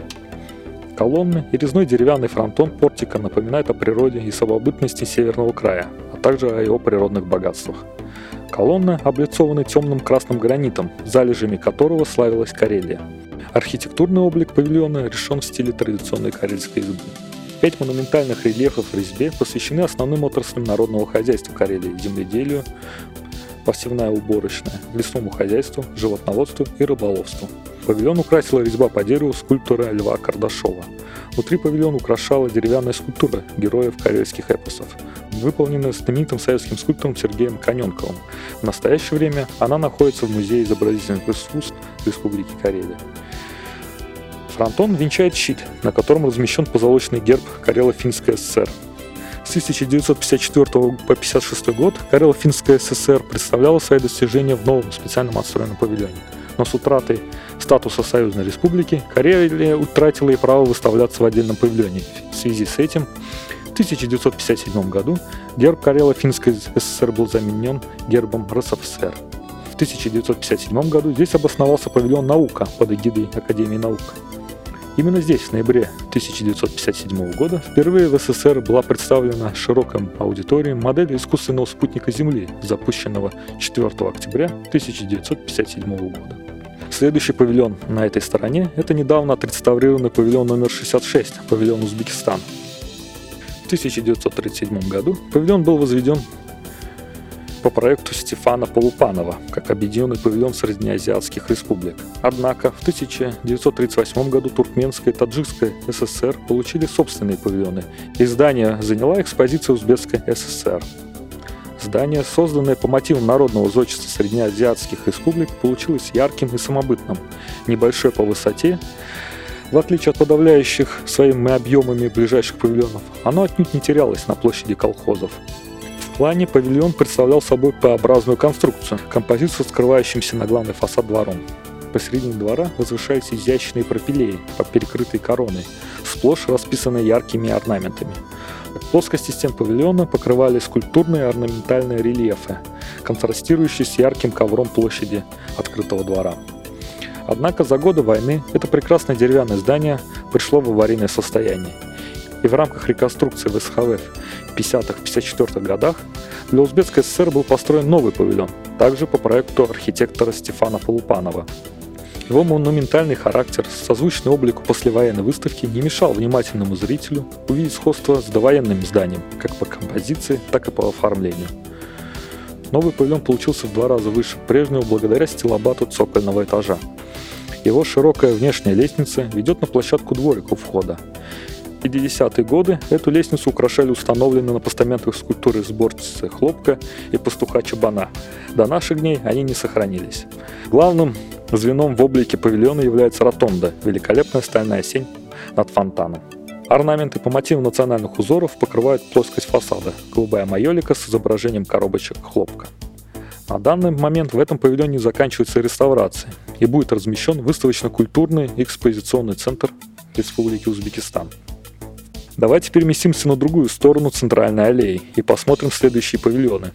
Колонны и резной деревянный фронтон портика напоминают о природе и самобытности Северного края, также о его природных богатствах. Колонны облицованы темным красным гранитом, залежами которого славилась Карелия. Архитектурный облик павильона решен в стиле традиционной карельской избы. Пять монументальных рельефов в резьбе посвящены основным отраслям народного хозяйства Карелии – земледелию, посевная уборочная, лесному хозяйству, животноводству и рыболовству. Павильон украсила резьба по дереву скульптора Льва Кардашова. Внутри павильона украшала деревянная скульптура героев карельских эпосов, выполненная знаменитым советским скульптором Сергеем Коненковым. В настоящее время она находится в Музее изобразительных искусств Республики Карелия. Фронтон венчает щит, на котором размещен позолоченный герб Карело-Финской ССР – с 1954 по 1956 год Карело-Финская ССР представляла свои достижения в новом специальном отстроенном павильоне. Но с утратой статуса союзной республики Карелия утратила и право выставляться в отдельном павильоне. В связи с этим в 1957 году герб Карело-Финской ССР был заменен гербом РСФСР. В 1957 году здесь обосновался павильон «Наука» под эгидой Академии наук. Именно здесь, в ноябре 1957 года, впервые в СССР была представлена широкой аудитории модель искусственного спутника Земли, запущенного 4 октября 1957 года. Следующий павильон на этой стороне – это недавно отреставрированный павильон номер 66, павильон Узбекистан. В 1937 году павильон был возведен по проекту Стефана Полупанова, как объединенный павильон Среднеазиатских республик. Однако в 1938 году Туркменская и Таджикская ССР получили собственные павильоны, и здание заняло экспозиция Узбекской ССР. Здание, созданное по мотивам народного зодчества среднеазиатских республик, получилось ярким и самобытным, небольшое по высоте, в отличие от подавляющих своими объемами ближайших павильонов, оно отнюдь не терялось на площади колхозов плане павильон представлял собой П-образную конструкцию, композицию, скрывающимся на главный фасад двором. Посередине двора возвышаются изящные пропилеи, перекрытые короной, сплошь расписанные яркими орнаментами. Плоскости стен павильона покрывали скульптурные орнаментальные рельефы, контрастирующие с ярким ковром площади открытого двора. Однако за годы войны это прекрасное деревянное здание пришло в аварийное состояние. И в рамках реконструкции ВСХВ 50-54 годах для Узбекской ССР был построен новый павильон, также по проекту архитектора Стефана Полупанова. Его монументальный характер, созвучный облику послевоенной выставки, не мешал внимательному зрителю увидеть сходство с довоенным зданием, как по композиции, так и по оформлению. Новый павильон получился в два раза выше прежнего благодаря стилобату цокольного этажа. Его широкая внешняя лестница ведет на площадку дворика у входа. 50-е годы эту лестницу украшали установленные на постаментах скульптуры сборщицы хлопка и пастуха чабана. До наших дней они не сохранились. Главным звеном в облике павильона является ротонда – великолепная стальная сень над фонтаном. Орнаменты по мотивам национальных узоров покрывают плоскость фасада – голубая майолика с изображением коробочек хлопка. На данный момент в этом павильоне заканчивается реставрация и будет размещен выставочно-культурный экспозиционный центр Республики Узбекистан – Давайте переместимся на другую сторону центральной аллеи и посмотрим следующие павильоны.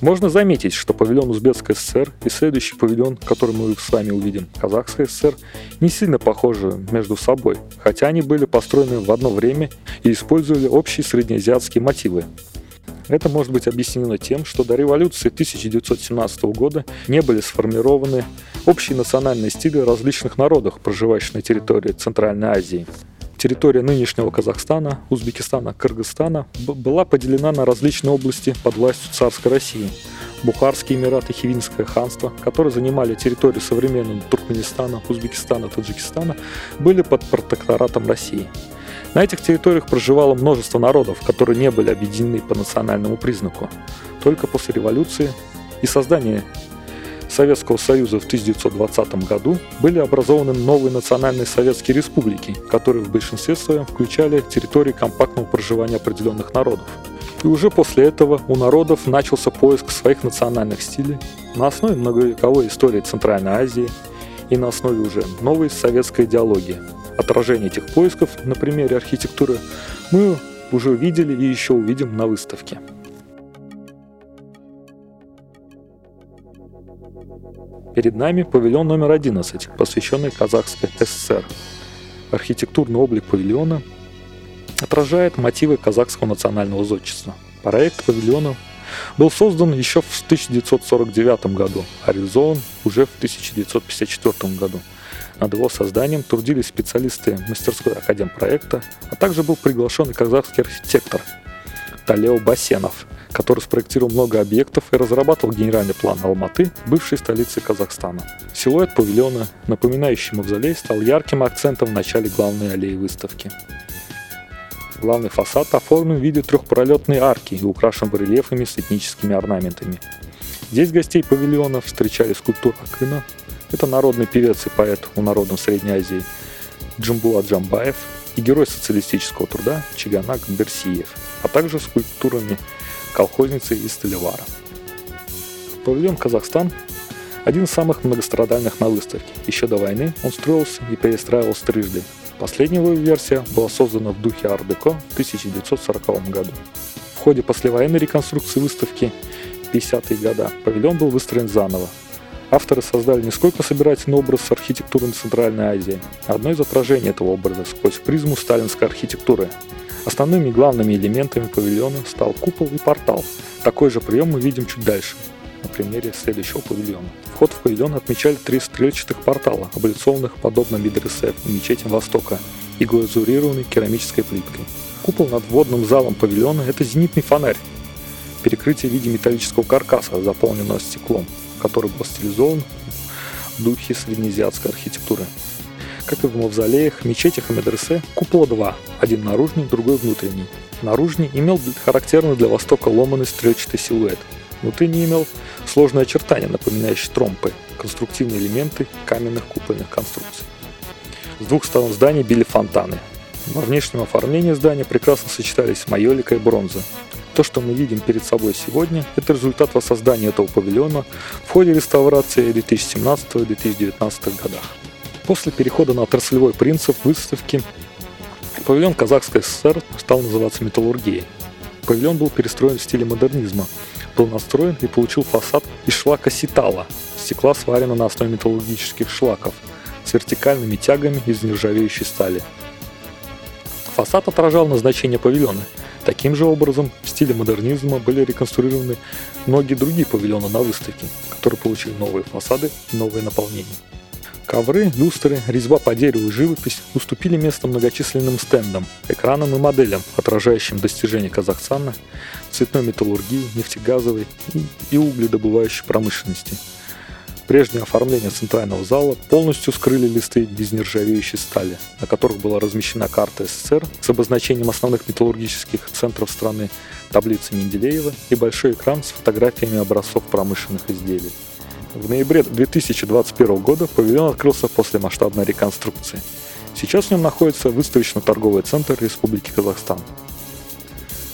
Можно заметить, что павильон Узбекской ССР и следующий павильон, который мы с вами увидим, Казахской ССР, не сильно похожи между собой, хотя они были построены в одно время и использовали общие среднеазиатские мотивы. Это может быть объяснено тем, что до революции 1917 года не были сформированы общие национальные стили различных народов, проживающих на территории Центральной Азии территория нынешнего Казахстана, Узбекистана, Кыргызстана была поделена на различные области под властью царской России. Бухарский Эмират и Хивинское ханство, которые занимали территорию современного Туркменистана, Узбекистана, Таджикистана, были под протекторатом России. На этих территориях проживало множество народов, которые не были объединены по национальному признаку. Только после революции и создания Советского Союза в 1920 году были образованы новые национальные советские республики, которые в большинстве своем включали территории компактного проживания определенных народов. И уже после этого у народов начался поиск своих национальных стилей на основе многовековой истории Центральной Азии и на основе уже новой советской идеологии. Отражение этих поисков на примере архитектуры мы уже увидели и еще увидим на выставке. Перед нами павильон номер 11, посвященный Казахской ССР. Архитектурный облик павильона отражает мотивы казахского национального зодчества. Проект павильона был создан еще в 1949 году, а реализован уже в 1954 году. Над его созданием трудились специалисты мастерской Академпроекта, а также был приглашен и казахский архитектор Талео Басенов, который спроектировал много объектов и разрабатывал генеральный план Алматы, бывшей столицы Казахстана. Силуэт павильона, напоминающий мавзолей, стал ярким акцентом в начале главной аллеи выставки. Главный фасад оформлен в виде трехпролетной арки и украшен барельефами с этническими орнаментами. Здесь гостей павильона встречали скульптура Акына, это народный певец и поэт у народов Средней Азии Джамбула Джамбаев и герой социалистического труда Чиганак Берсиев, а также скульптурами колхозницы из Столевара. Павильон «Казахстан» – один из самых многострадальных на выставке. Еще до войны он строился и перестраивался трижды. Последняя его версия была создана в духе ар-деко в 1940 году. В ходе послевоенной реконструкции выставки 50-е годы павильон был выстроен заново. Авторы создали не сколько собирательный образ архитектуры Центральной Азии, а одно из отражений этого образа сквозь призму сталинской архитектуры, Основными главными элементами павильона стал купол и портал. Такой же прием мы видим чуть дальше, на примере следующего павильона. Вход в павильон отмечали три стрельчатых портала, облицованных подобно медресе и мечетям Востока, и глазурированной керамической плиткой. Купол над водным залом павильона – это зенитный фонарь, перекрытие в виде металлического каркаса, заполненного стеклом, который был стилизован в духе среднеазиатской архитектуры. Как и в мавзолеях, мечетях и медресе, купола два, один наружный, другой внутренний. Наружный имел характерный для Востока ломаный стрелчатый силуэт. Внутренний имел сложные очертания, напоминающие тромпы, конструктивные элементы каменных купольных конструкций. С двух сторон здания били фонтаны. Во внешнем оформлении здания прекрасно сочетались майолика и бронза. То, что мы видим перед собой сегодня, это результат воссоздания этого павильона в ходе реставрации в 2017-2019 годах. После перехода на отраслевой принцип выставки павильон Казахской ССР стал называться «Металлургией». Павильон был перестроен в стиле модернизма, был настроен и получил фасад из шлака ситала, стекла сварено на основе металлургических шлаков, с вертикальными тягами из нержавеющей стали. Фасад отражал назначение павильона. Таким же образом, в стиле модернизма были реконструированы многие другие павильоны на выставке, которые получили новые фасады и новое наполнение. Ковры, люстры, резьба по дереву и живопись уступили место многочисленным стендам, экранам и моделям, отражающим достижения Казахстана цветной металлургии, нефтегазовой и, и угледобывающей промышленности. Прежнее оформление центрального зала полностью скрыли листы из нержавеющей стали, на которых была размещена карта СССР с обозначением основных металлургических центров страны, таблица Менделеева и большой экран с фотографиями образцов промышленных изделий. В ноябре 2021 года павильон открылся после масштабной реконструкции. Сейчас в нем находится выставочно-торговый центр Республики Казахстан.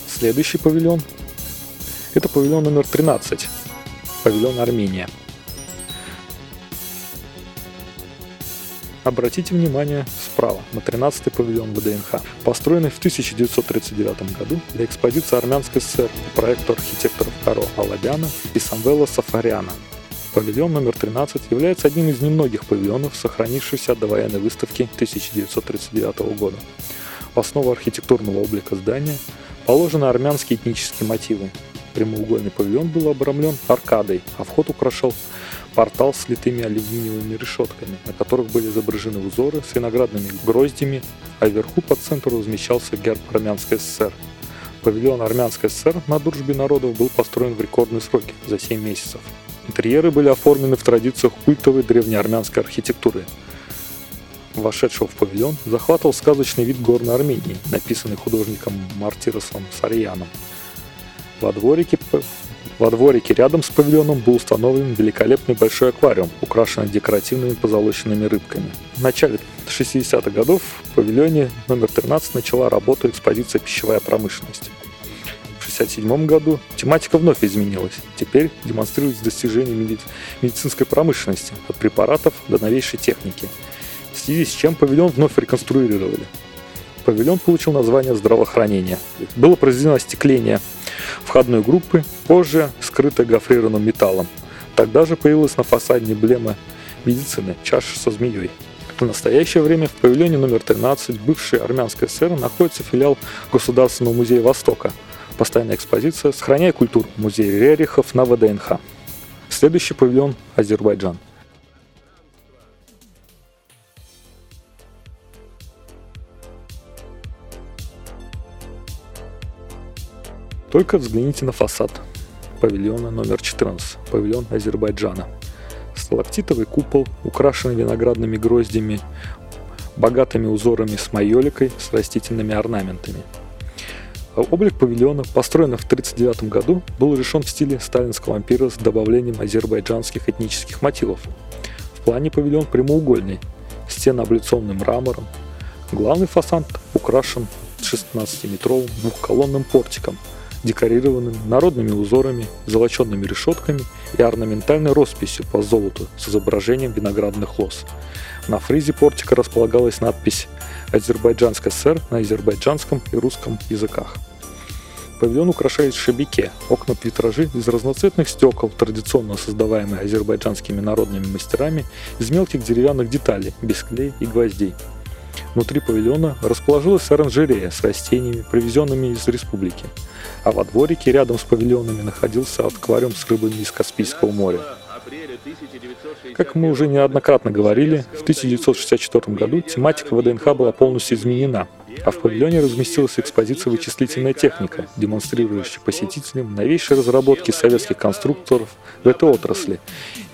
Следующий павильон – это павильон номер 13, павильон Армения. Обратите внимание справа на 13-й павильон ВДНХ, построенный в 1939 году для экспозиции Армянской ССР по проекту архитекторов Каро Алабяна и Самвела Сафаряна – Павильон номер 13 является одним из немногих павильонов, сохранившихся до военной выставки 1939 года. В основу архитектурного облика здания положены армянские этнические мотивы. Прямоугольный павильон был обрамлен аркадой, а вход украшал портал с литыми алюминиевыми решетками, на которых были изображены узоры с виноградными гроздями, а вверху по центру размещался герб Армянской ССР. Павильон Армянской ССР на дружбе народов был построен в рекордные сроки за 7 месяцев. Интерьеры были оформлены в традициях культовой древнеармянской архитектуры. Вошедшего в павильон захватывал сказочный вид горной Армении, написанный художником Мартиросом Сарьяном. Во дворике, во дворике рядом с павильоном был установлен великолепный большой аквариум, украшенный декоративными позолоченными рыбками. В начале 60-х годов в павильоне номер 13 начала работу экспозиция «Пищевая промышленность». 1967 году тематика вновь изменилась. Теперь демонстрируются достижения медицинской промышленности, от препаратов до новейшей техники. В связи с чем павильон вновь реконструировали. Павильон получил название здравоохранения. Было произведено остекление входной группы, позже скрытое гофрированным металлом. Тогда же появилась на фасаде эмблема медицины – чаша со змеей. В настоящее время в павильоне номер 13 бывшей армянской ССР находится филиал Государственного музея Востока – постоянная экспозиция «Сохраняя культуру. Музей Рерихов на ВДНХ». Следующий павильон – Азербайджан. Только взгляните на фасад павильона номер 14, павильон Азербайджана. Сталактитовый купол, украшенный виноградными гроздями, богатыми узорами с майоликой с растительными орнаментами – Облик павильона, построенный в 1939 году, был решен в стиле сталинского ампира с добавлением азербайджанских этнических мотивов. В плане павильон прямоугольный, стены облицованы мрамором. Главный фасад украшен 16-метровым двухколонным портиком, декорированным народными узорами, золоченными решетками и орнаментальной росписью по золоту с изображением виноградных лоз. На фризе портика располагалась надпись «Азербайджанская ССР» на азербайджанском и русском языках. Павильон украшает шабике, окна витражи из разноцветных стекол, традиционно создаваемые азербайджанскими народными мастерами из мелких деревянных деталей, без клея и гвоздей. Внутри павильона расположилась оранжерея с растениями, привезенными из республики, а во дворике рядом с павильонами находился аквариум с рыбами из Каспийского моря. Как мы уже неоднократно говорили, в 1964 году тематика ВДНХ была полностью изменена, а в павильоне разместилась экспозиция «Вычислительная техника», демонстрирующая посетителям новейшие разработки советских конструкторов в этой отрасли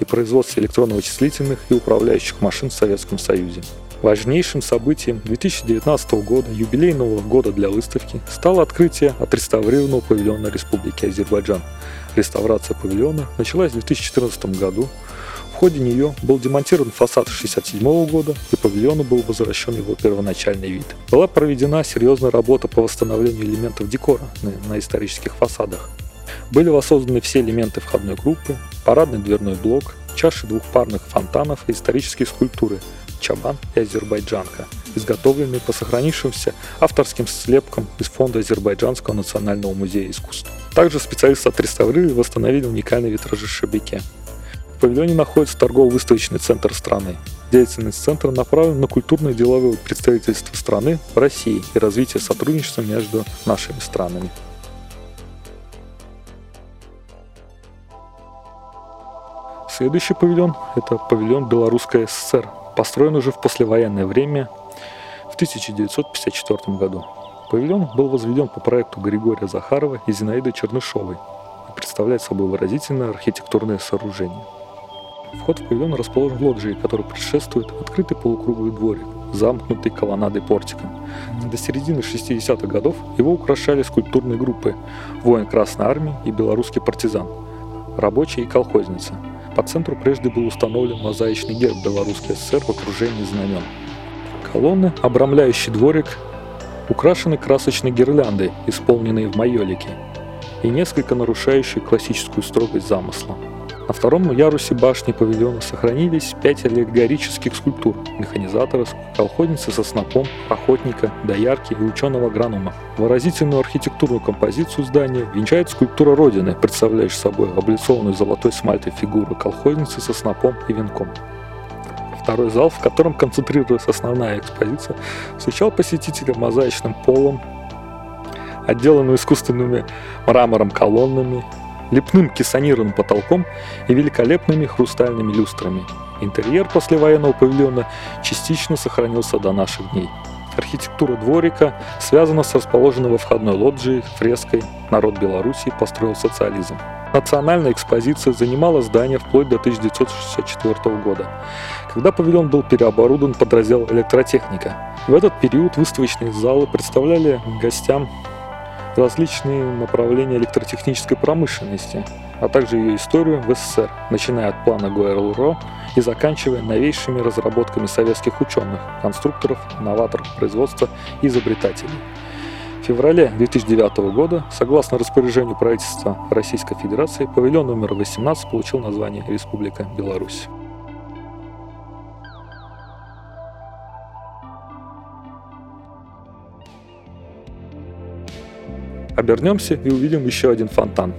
и производство электронно-вычислительных и управляющих машин в Советском Союзе. Важнейшим событием 2019 года, юбилейного года для выставки, стало открытие отреставрированного павильона Республики Азербайджан. Реставрация павильона началась в 2014 году. В ходе нее был демонтирован фасад 1967 года, и павильону был возвращен его первоначальный вид. Была проведена серьезная работа по восстановлению элементов декора на, исторических фасадах. Были воссозданы все элементы входной группы, парадный дверной блок, чаши двухпарных фонтанов и исторические скульптуры, Чабан и Азербайджанка, изготовленные по сохранившимся авторским слепкам из фонда Азербайджанского национального музея искусств. Также специалисты отреставрировали и восстановили уникальные витражи Шабике. Павильоне находится торгово-выставочный центр страны. Деятельность центра направлена на культурное и деловое представительство страны в России и развитие сотрудничества между нашими странами. Следующий павильон – это павильон Белорусской ССР, построен уже в послевоенное время в 1954 году. Павильон был возведен по проекту Григория Захарова и Зинаиды Чернышовой и представляет собой выразительное архитектурное сооружение. Вход в павильон расположен в лоджии, который предшествует открытый полукруглый дворик, замкнутый колоннадой портиком. До середины 60-х годов его украшали скульптурные группы «Воин Красной Армии» и «Белорусский партизан», «Рабочий» и «Колхозница», по центру прежде был установлен мозаичный герб Белорусской ССР в окружении знамен. Колонны, обрамляющие дворик, украшены красочной гирляндой, исполненной в майолике, и несколько нарушающей классическую строгость замысла. На втором ярусе башни павильона сохранились пять аллегорических скульптур – механизатора, колхозницы со снопом, охотника, доярки и ученого-агронома. Выразительную архитектурную композицию здания венчает скульптура Родины, представляющая собой облицованную золотой смальтой фигуру колхозницы со снопом и венком. Второй зал, в котором концентрируется основная экспозиция, встречал посетителя мозаичным полом, отделанную искусственными мрамором колоннами, лепным кессонированным потолком и великолепными хрустальными люстрами. Интерьер послевоенного павильона частично сохранился до наших дней. Архитектура дворика связана с расположенной во входной лоджией фреской «Народ Белоруссии построил социализм». Национальная экспозиция занимала здание вплоть до 1964 года, когда павильон был переоборудован под раздел «Электротехника». В этот период выставочные залы представляли гостям различные направления электротехнической промышленности, а также ее историю в СССР, начиная от плана ГОРЛРО и заканчивая новейшими разработками советских ученых, конструкторов, новаторов производства и изобретателей. В феврале 2009 года, согласно распоряжению правительства Российской Федерации, павильон номер 18 получил название Республика Беларусь. Обернемся и увидим еще один фонтан.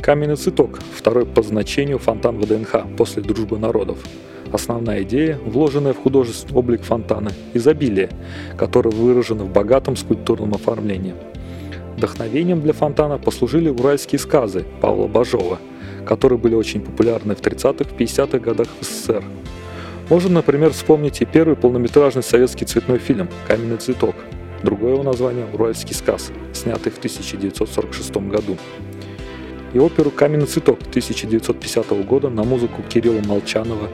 Каменный цветок, второй по значению фонтан ВДНХ после дружбы народов. Основная идея, вложенная в художественный облик фонтана – изобилие, которое выражено в богатом скульптурном оформлении. Вдохновением для фонтана послужили уральские сказы Павла Бажова, которые были очень популярны в 30-50-х годах в СССР. Можно, например, вспомнить и первый полнометражный советский цветной фильм «Каменный цветок», другое его название – «Уральский сказ», снятый в 1946 году. И оперу «Каменный цветок» 1950 года на музыку Кирилла Молчанова,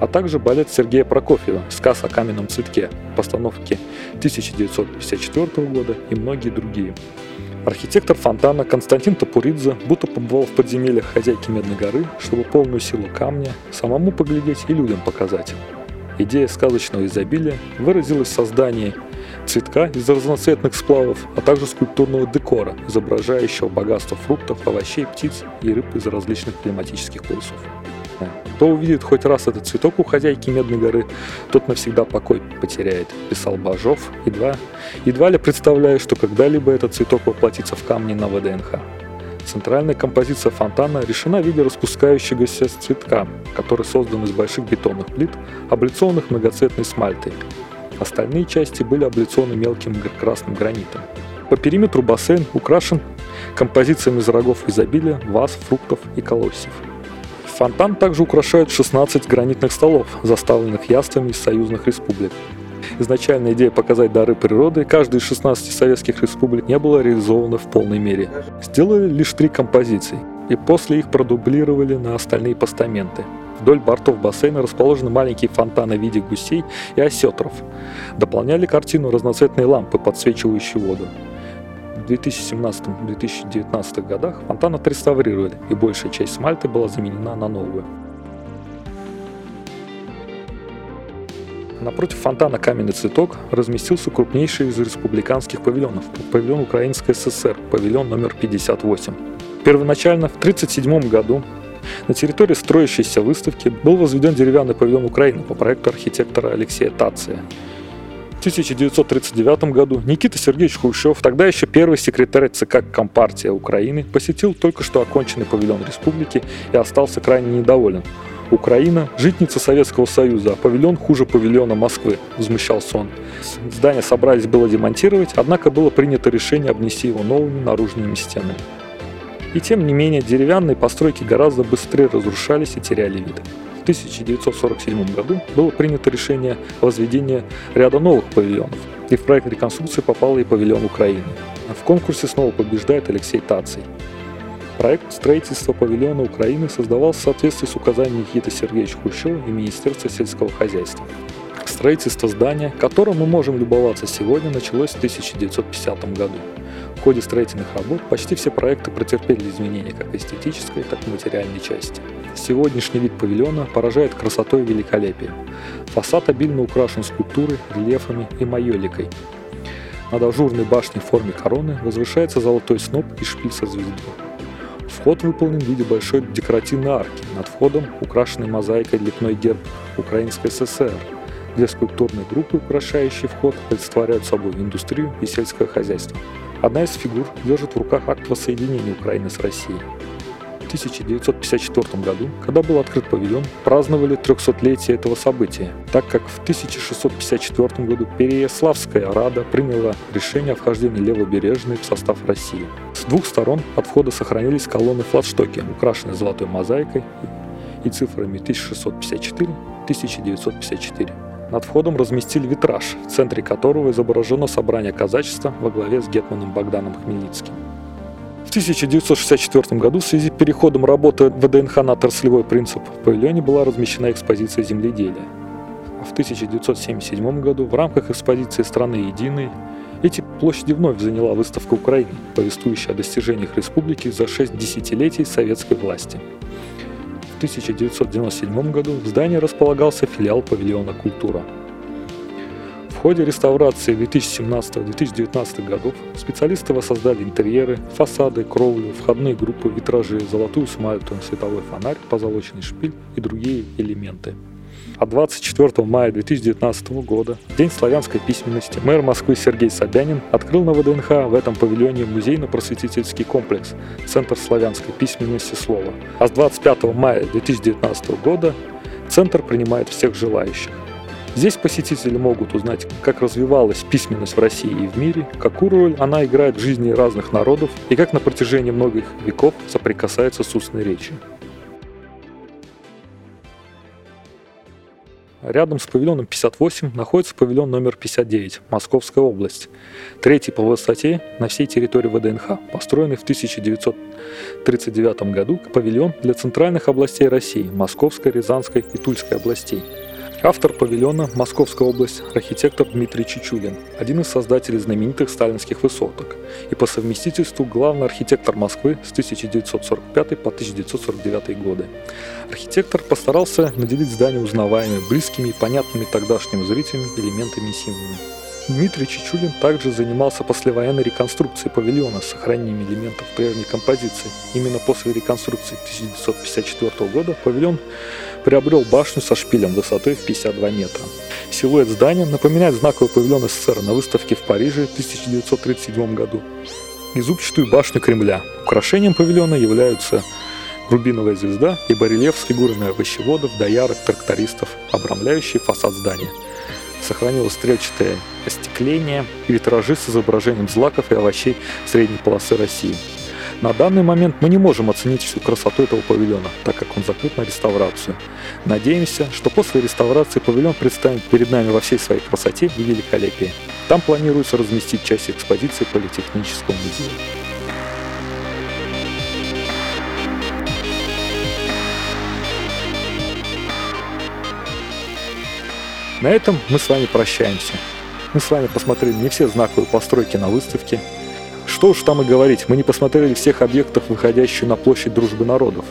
а также балет Сергея Прокофьева «Сказ о каменном цветке» постановки 1954 года и многие другие. Архитектор фонтана Константин Топуридзе будто побывал в подземельях хозяйки Медной горы, чтобы полную силу камня самому поглядеть и людям показать. Идея сказочного изобилия выразилась в создании цветка из разноцветных сплавов, а также скульптурного декора, изображающего богатство фруктов, овощей, птиц и рыб из различных климатических поясов. Кто увидит хоть раз этот цветок у хозяйки Медной горы, тот навсегда покой потеряет, писал Бажов, едва, едва ли представляя, что когда-либо этот цветок воплотится в камни на ВДНХ. Центральная композиция фонтана решена в виде распускающегося цветка, который создан из больших бетонных плит, облицованных многоцветной смальтой. Остальные части были облицованы мелким красным гранитом. По периметру бассейн украшен композициями из рогов изобилия, ваз, фруктов и колосьев. Фонтан также украшают 16 гранитных столов, заставленных яствами из союзных республик. Изначальная идея показать дары природы каждой из 16 советских республик не была реализована в полной мере. Сделали лишь три композиции, и после их продублировали на остальные постаменты. Вдоль бортов бассейна расположены маленькие фонтаны в виде гусей и осетров. Дополняли картину разноцветные лампы, подсвечивающие воду. В 2017-2019 годах фонтан отреставрировали, и большая часть смальты была заменена на новую. Напротив фонтана «Каменный цветок» разместился крупнейший из республиканских павильонов – павильон Украинской ССР, павильон номер 58. Первоначально в 1937 году на территории строящейся выставки был возведен деревянный павильон Украины по проекту архитектора Алексея Тация. В 1939 году Никита Сергеевич Хрущев, тогда еще первый секретарь ЦК Компартии Украины, посетил только что оконченный павильон республики и остался крайне недоволен – Украина – житница Советского Союза, а павильон хуже павильона Москвы, возмущался он. Здание собрались было демонтировать, однако было принято решение обнести его новыми наружными стенами. И тем не менее, деревянные постройки гораздо быстрее разрушались и теряли вид. В 1947 году было принято решение о возведении ряда новых павильонов, и в проект реконструкции попал и павильон Украины. В конкурсе снова побеждает Алексей Таций. Проект строительства павильона Украины создавался в соответствии с указаниями Никиты Сергеевича Хрущева и Министерства сельского хозяйства. Строительство здания, которым мы можем любоваться сегодня, началось в 1950 году. Ходе строительных работ почти все проекты претерпели изменения как эстетической, так и материальной части. Сегодняшний вид павильона поражает красотой и великолепием. Фасад обильно украшен скульптурой, рельефами и майоликой. Над ажурной башней в форме короны возвышается золотой сноп и шпиль со звездой. Вход выполнен в виде большой декоративной арки. Над входом украшенный мозаикой лепной герб Украинской ССР. Две скульптурные группы, украшающие вход, олицетворяют собой индустрию и сельское хозяйство. Одна из фигур держит в руках акт воссоединения Украины с Россией. В 1954 году, когда был открыт павильон, праздновали 300-летие этого события, так как в 1654 году Переяславская Рада приняла решение о вхождении Левобережной в состав России. С двух сторон от входа сохранились колонны-флагштоки, украшенные золотой мозаикой и цифрами 1654-1954. Над входом разместили витраж, в центре которого изображено собрание казачества во главе с гетманом Богданом Хмельницким. В 1964 году в связи с переходом работы ВДНХ на отраслевой принцип в павильоне была размещена экспозиция земледелия. А в 1977 году в рамках экспозиции «Страны единой» Эти площади вновь заняла выставка Украины, повествующая о достижениях республики за шесть десятилетий советской власти. В 1997 году в здании располагался филиал павильона «Культура». В ходе реставрации 2017-2019 годов специалисты воссоздали интерьеры, фасады, кровлю, входные группы, витражи, золотую смальту, световой фонарь, позолоченный шпиль и другие элементы. А 24 мая 2019 года, День славянской письменности, мэр Москвы Сергей Собянин открыл на ВДНХ в этом павильоне музейно-просветительский комплекс «Центр славянской письменности слова». А с 25 мая 2019 года Центр принимает всех желающих. Здесь посетители могут узнать, как развивалась письменность в России и в мире, какую роль она играет в жизни разных народов и как на протяжении многих веков соприкасается с устной речью. Рядом с павильоном 58 находится павильон номер 59, Московская область. Третий по высоте на всей территории ВДНХ, построенный в 1939 году павильон для центральных областей России, Московской, Рязанской и Тульской областей. Автор павильона – Московская область, архитектор Дмитрий Чичулин, один из создателей знаменитых сталинских высоток и по совместительству главный архитектор Москвы с 1945 по 1949 годы. Архитектор постарался наделить здание узнаваемыми, близкими и понятными тогдашним зрителям элементами и символами. Дмитрий Чичулин также занимался послевоенной реконструкцией павильона с сохранением элементов прежней композиции. Именно после реконструкции 1954 года павильон приобрел башню со шпилем высотой в 52 метра. Силуэт здания напоминает знаковый павильон СССР на выставке в Париже в 1937 году и зубчатую башню Кремля. Украшением павильона являются рубиновая звезда и барельеф с фигурами овощеводов, доярок, трактористов, обрамляющий фасад здания – сохранилось стрельчатое остекление и витражи с изображением злаков и овощей средней полосы России. На данный момент мы не можем оценить всю красоту этого павильона, так как он закрыт на реставрацию. Надеемся, что после реставрации павильон представит перед нами во всей своей красоте и великолепии. Там планируется разместить часть экспозиции Политехнического музея. На этом мы с вами прощаемся. Мы с вами посмотрели не все знаковые постройки на выставке. Что уж там и говорить, мы не посмотрели всех объектов, выходящих на площадь Дружбы народов.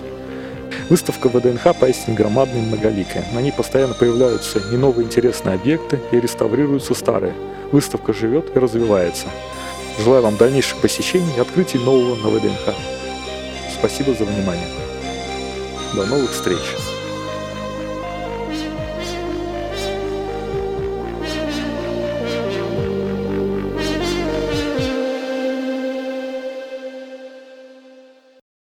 Выставка ВДНХ поистине громадная и многоликая. На ней постоянно появляются и новые интересные объекты, и реставрируются старые. Выставка живет и развивается. Желаю вам дальнейших посещений и открытий нового на ВДНХ. Спасибо за внимание. До новых встреч!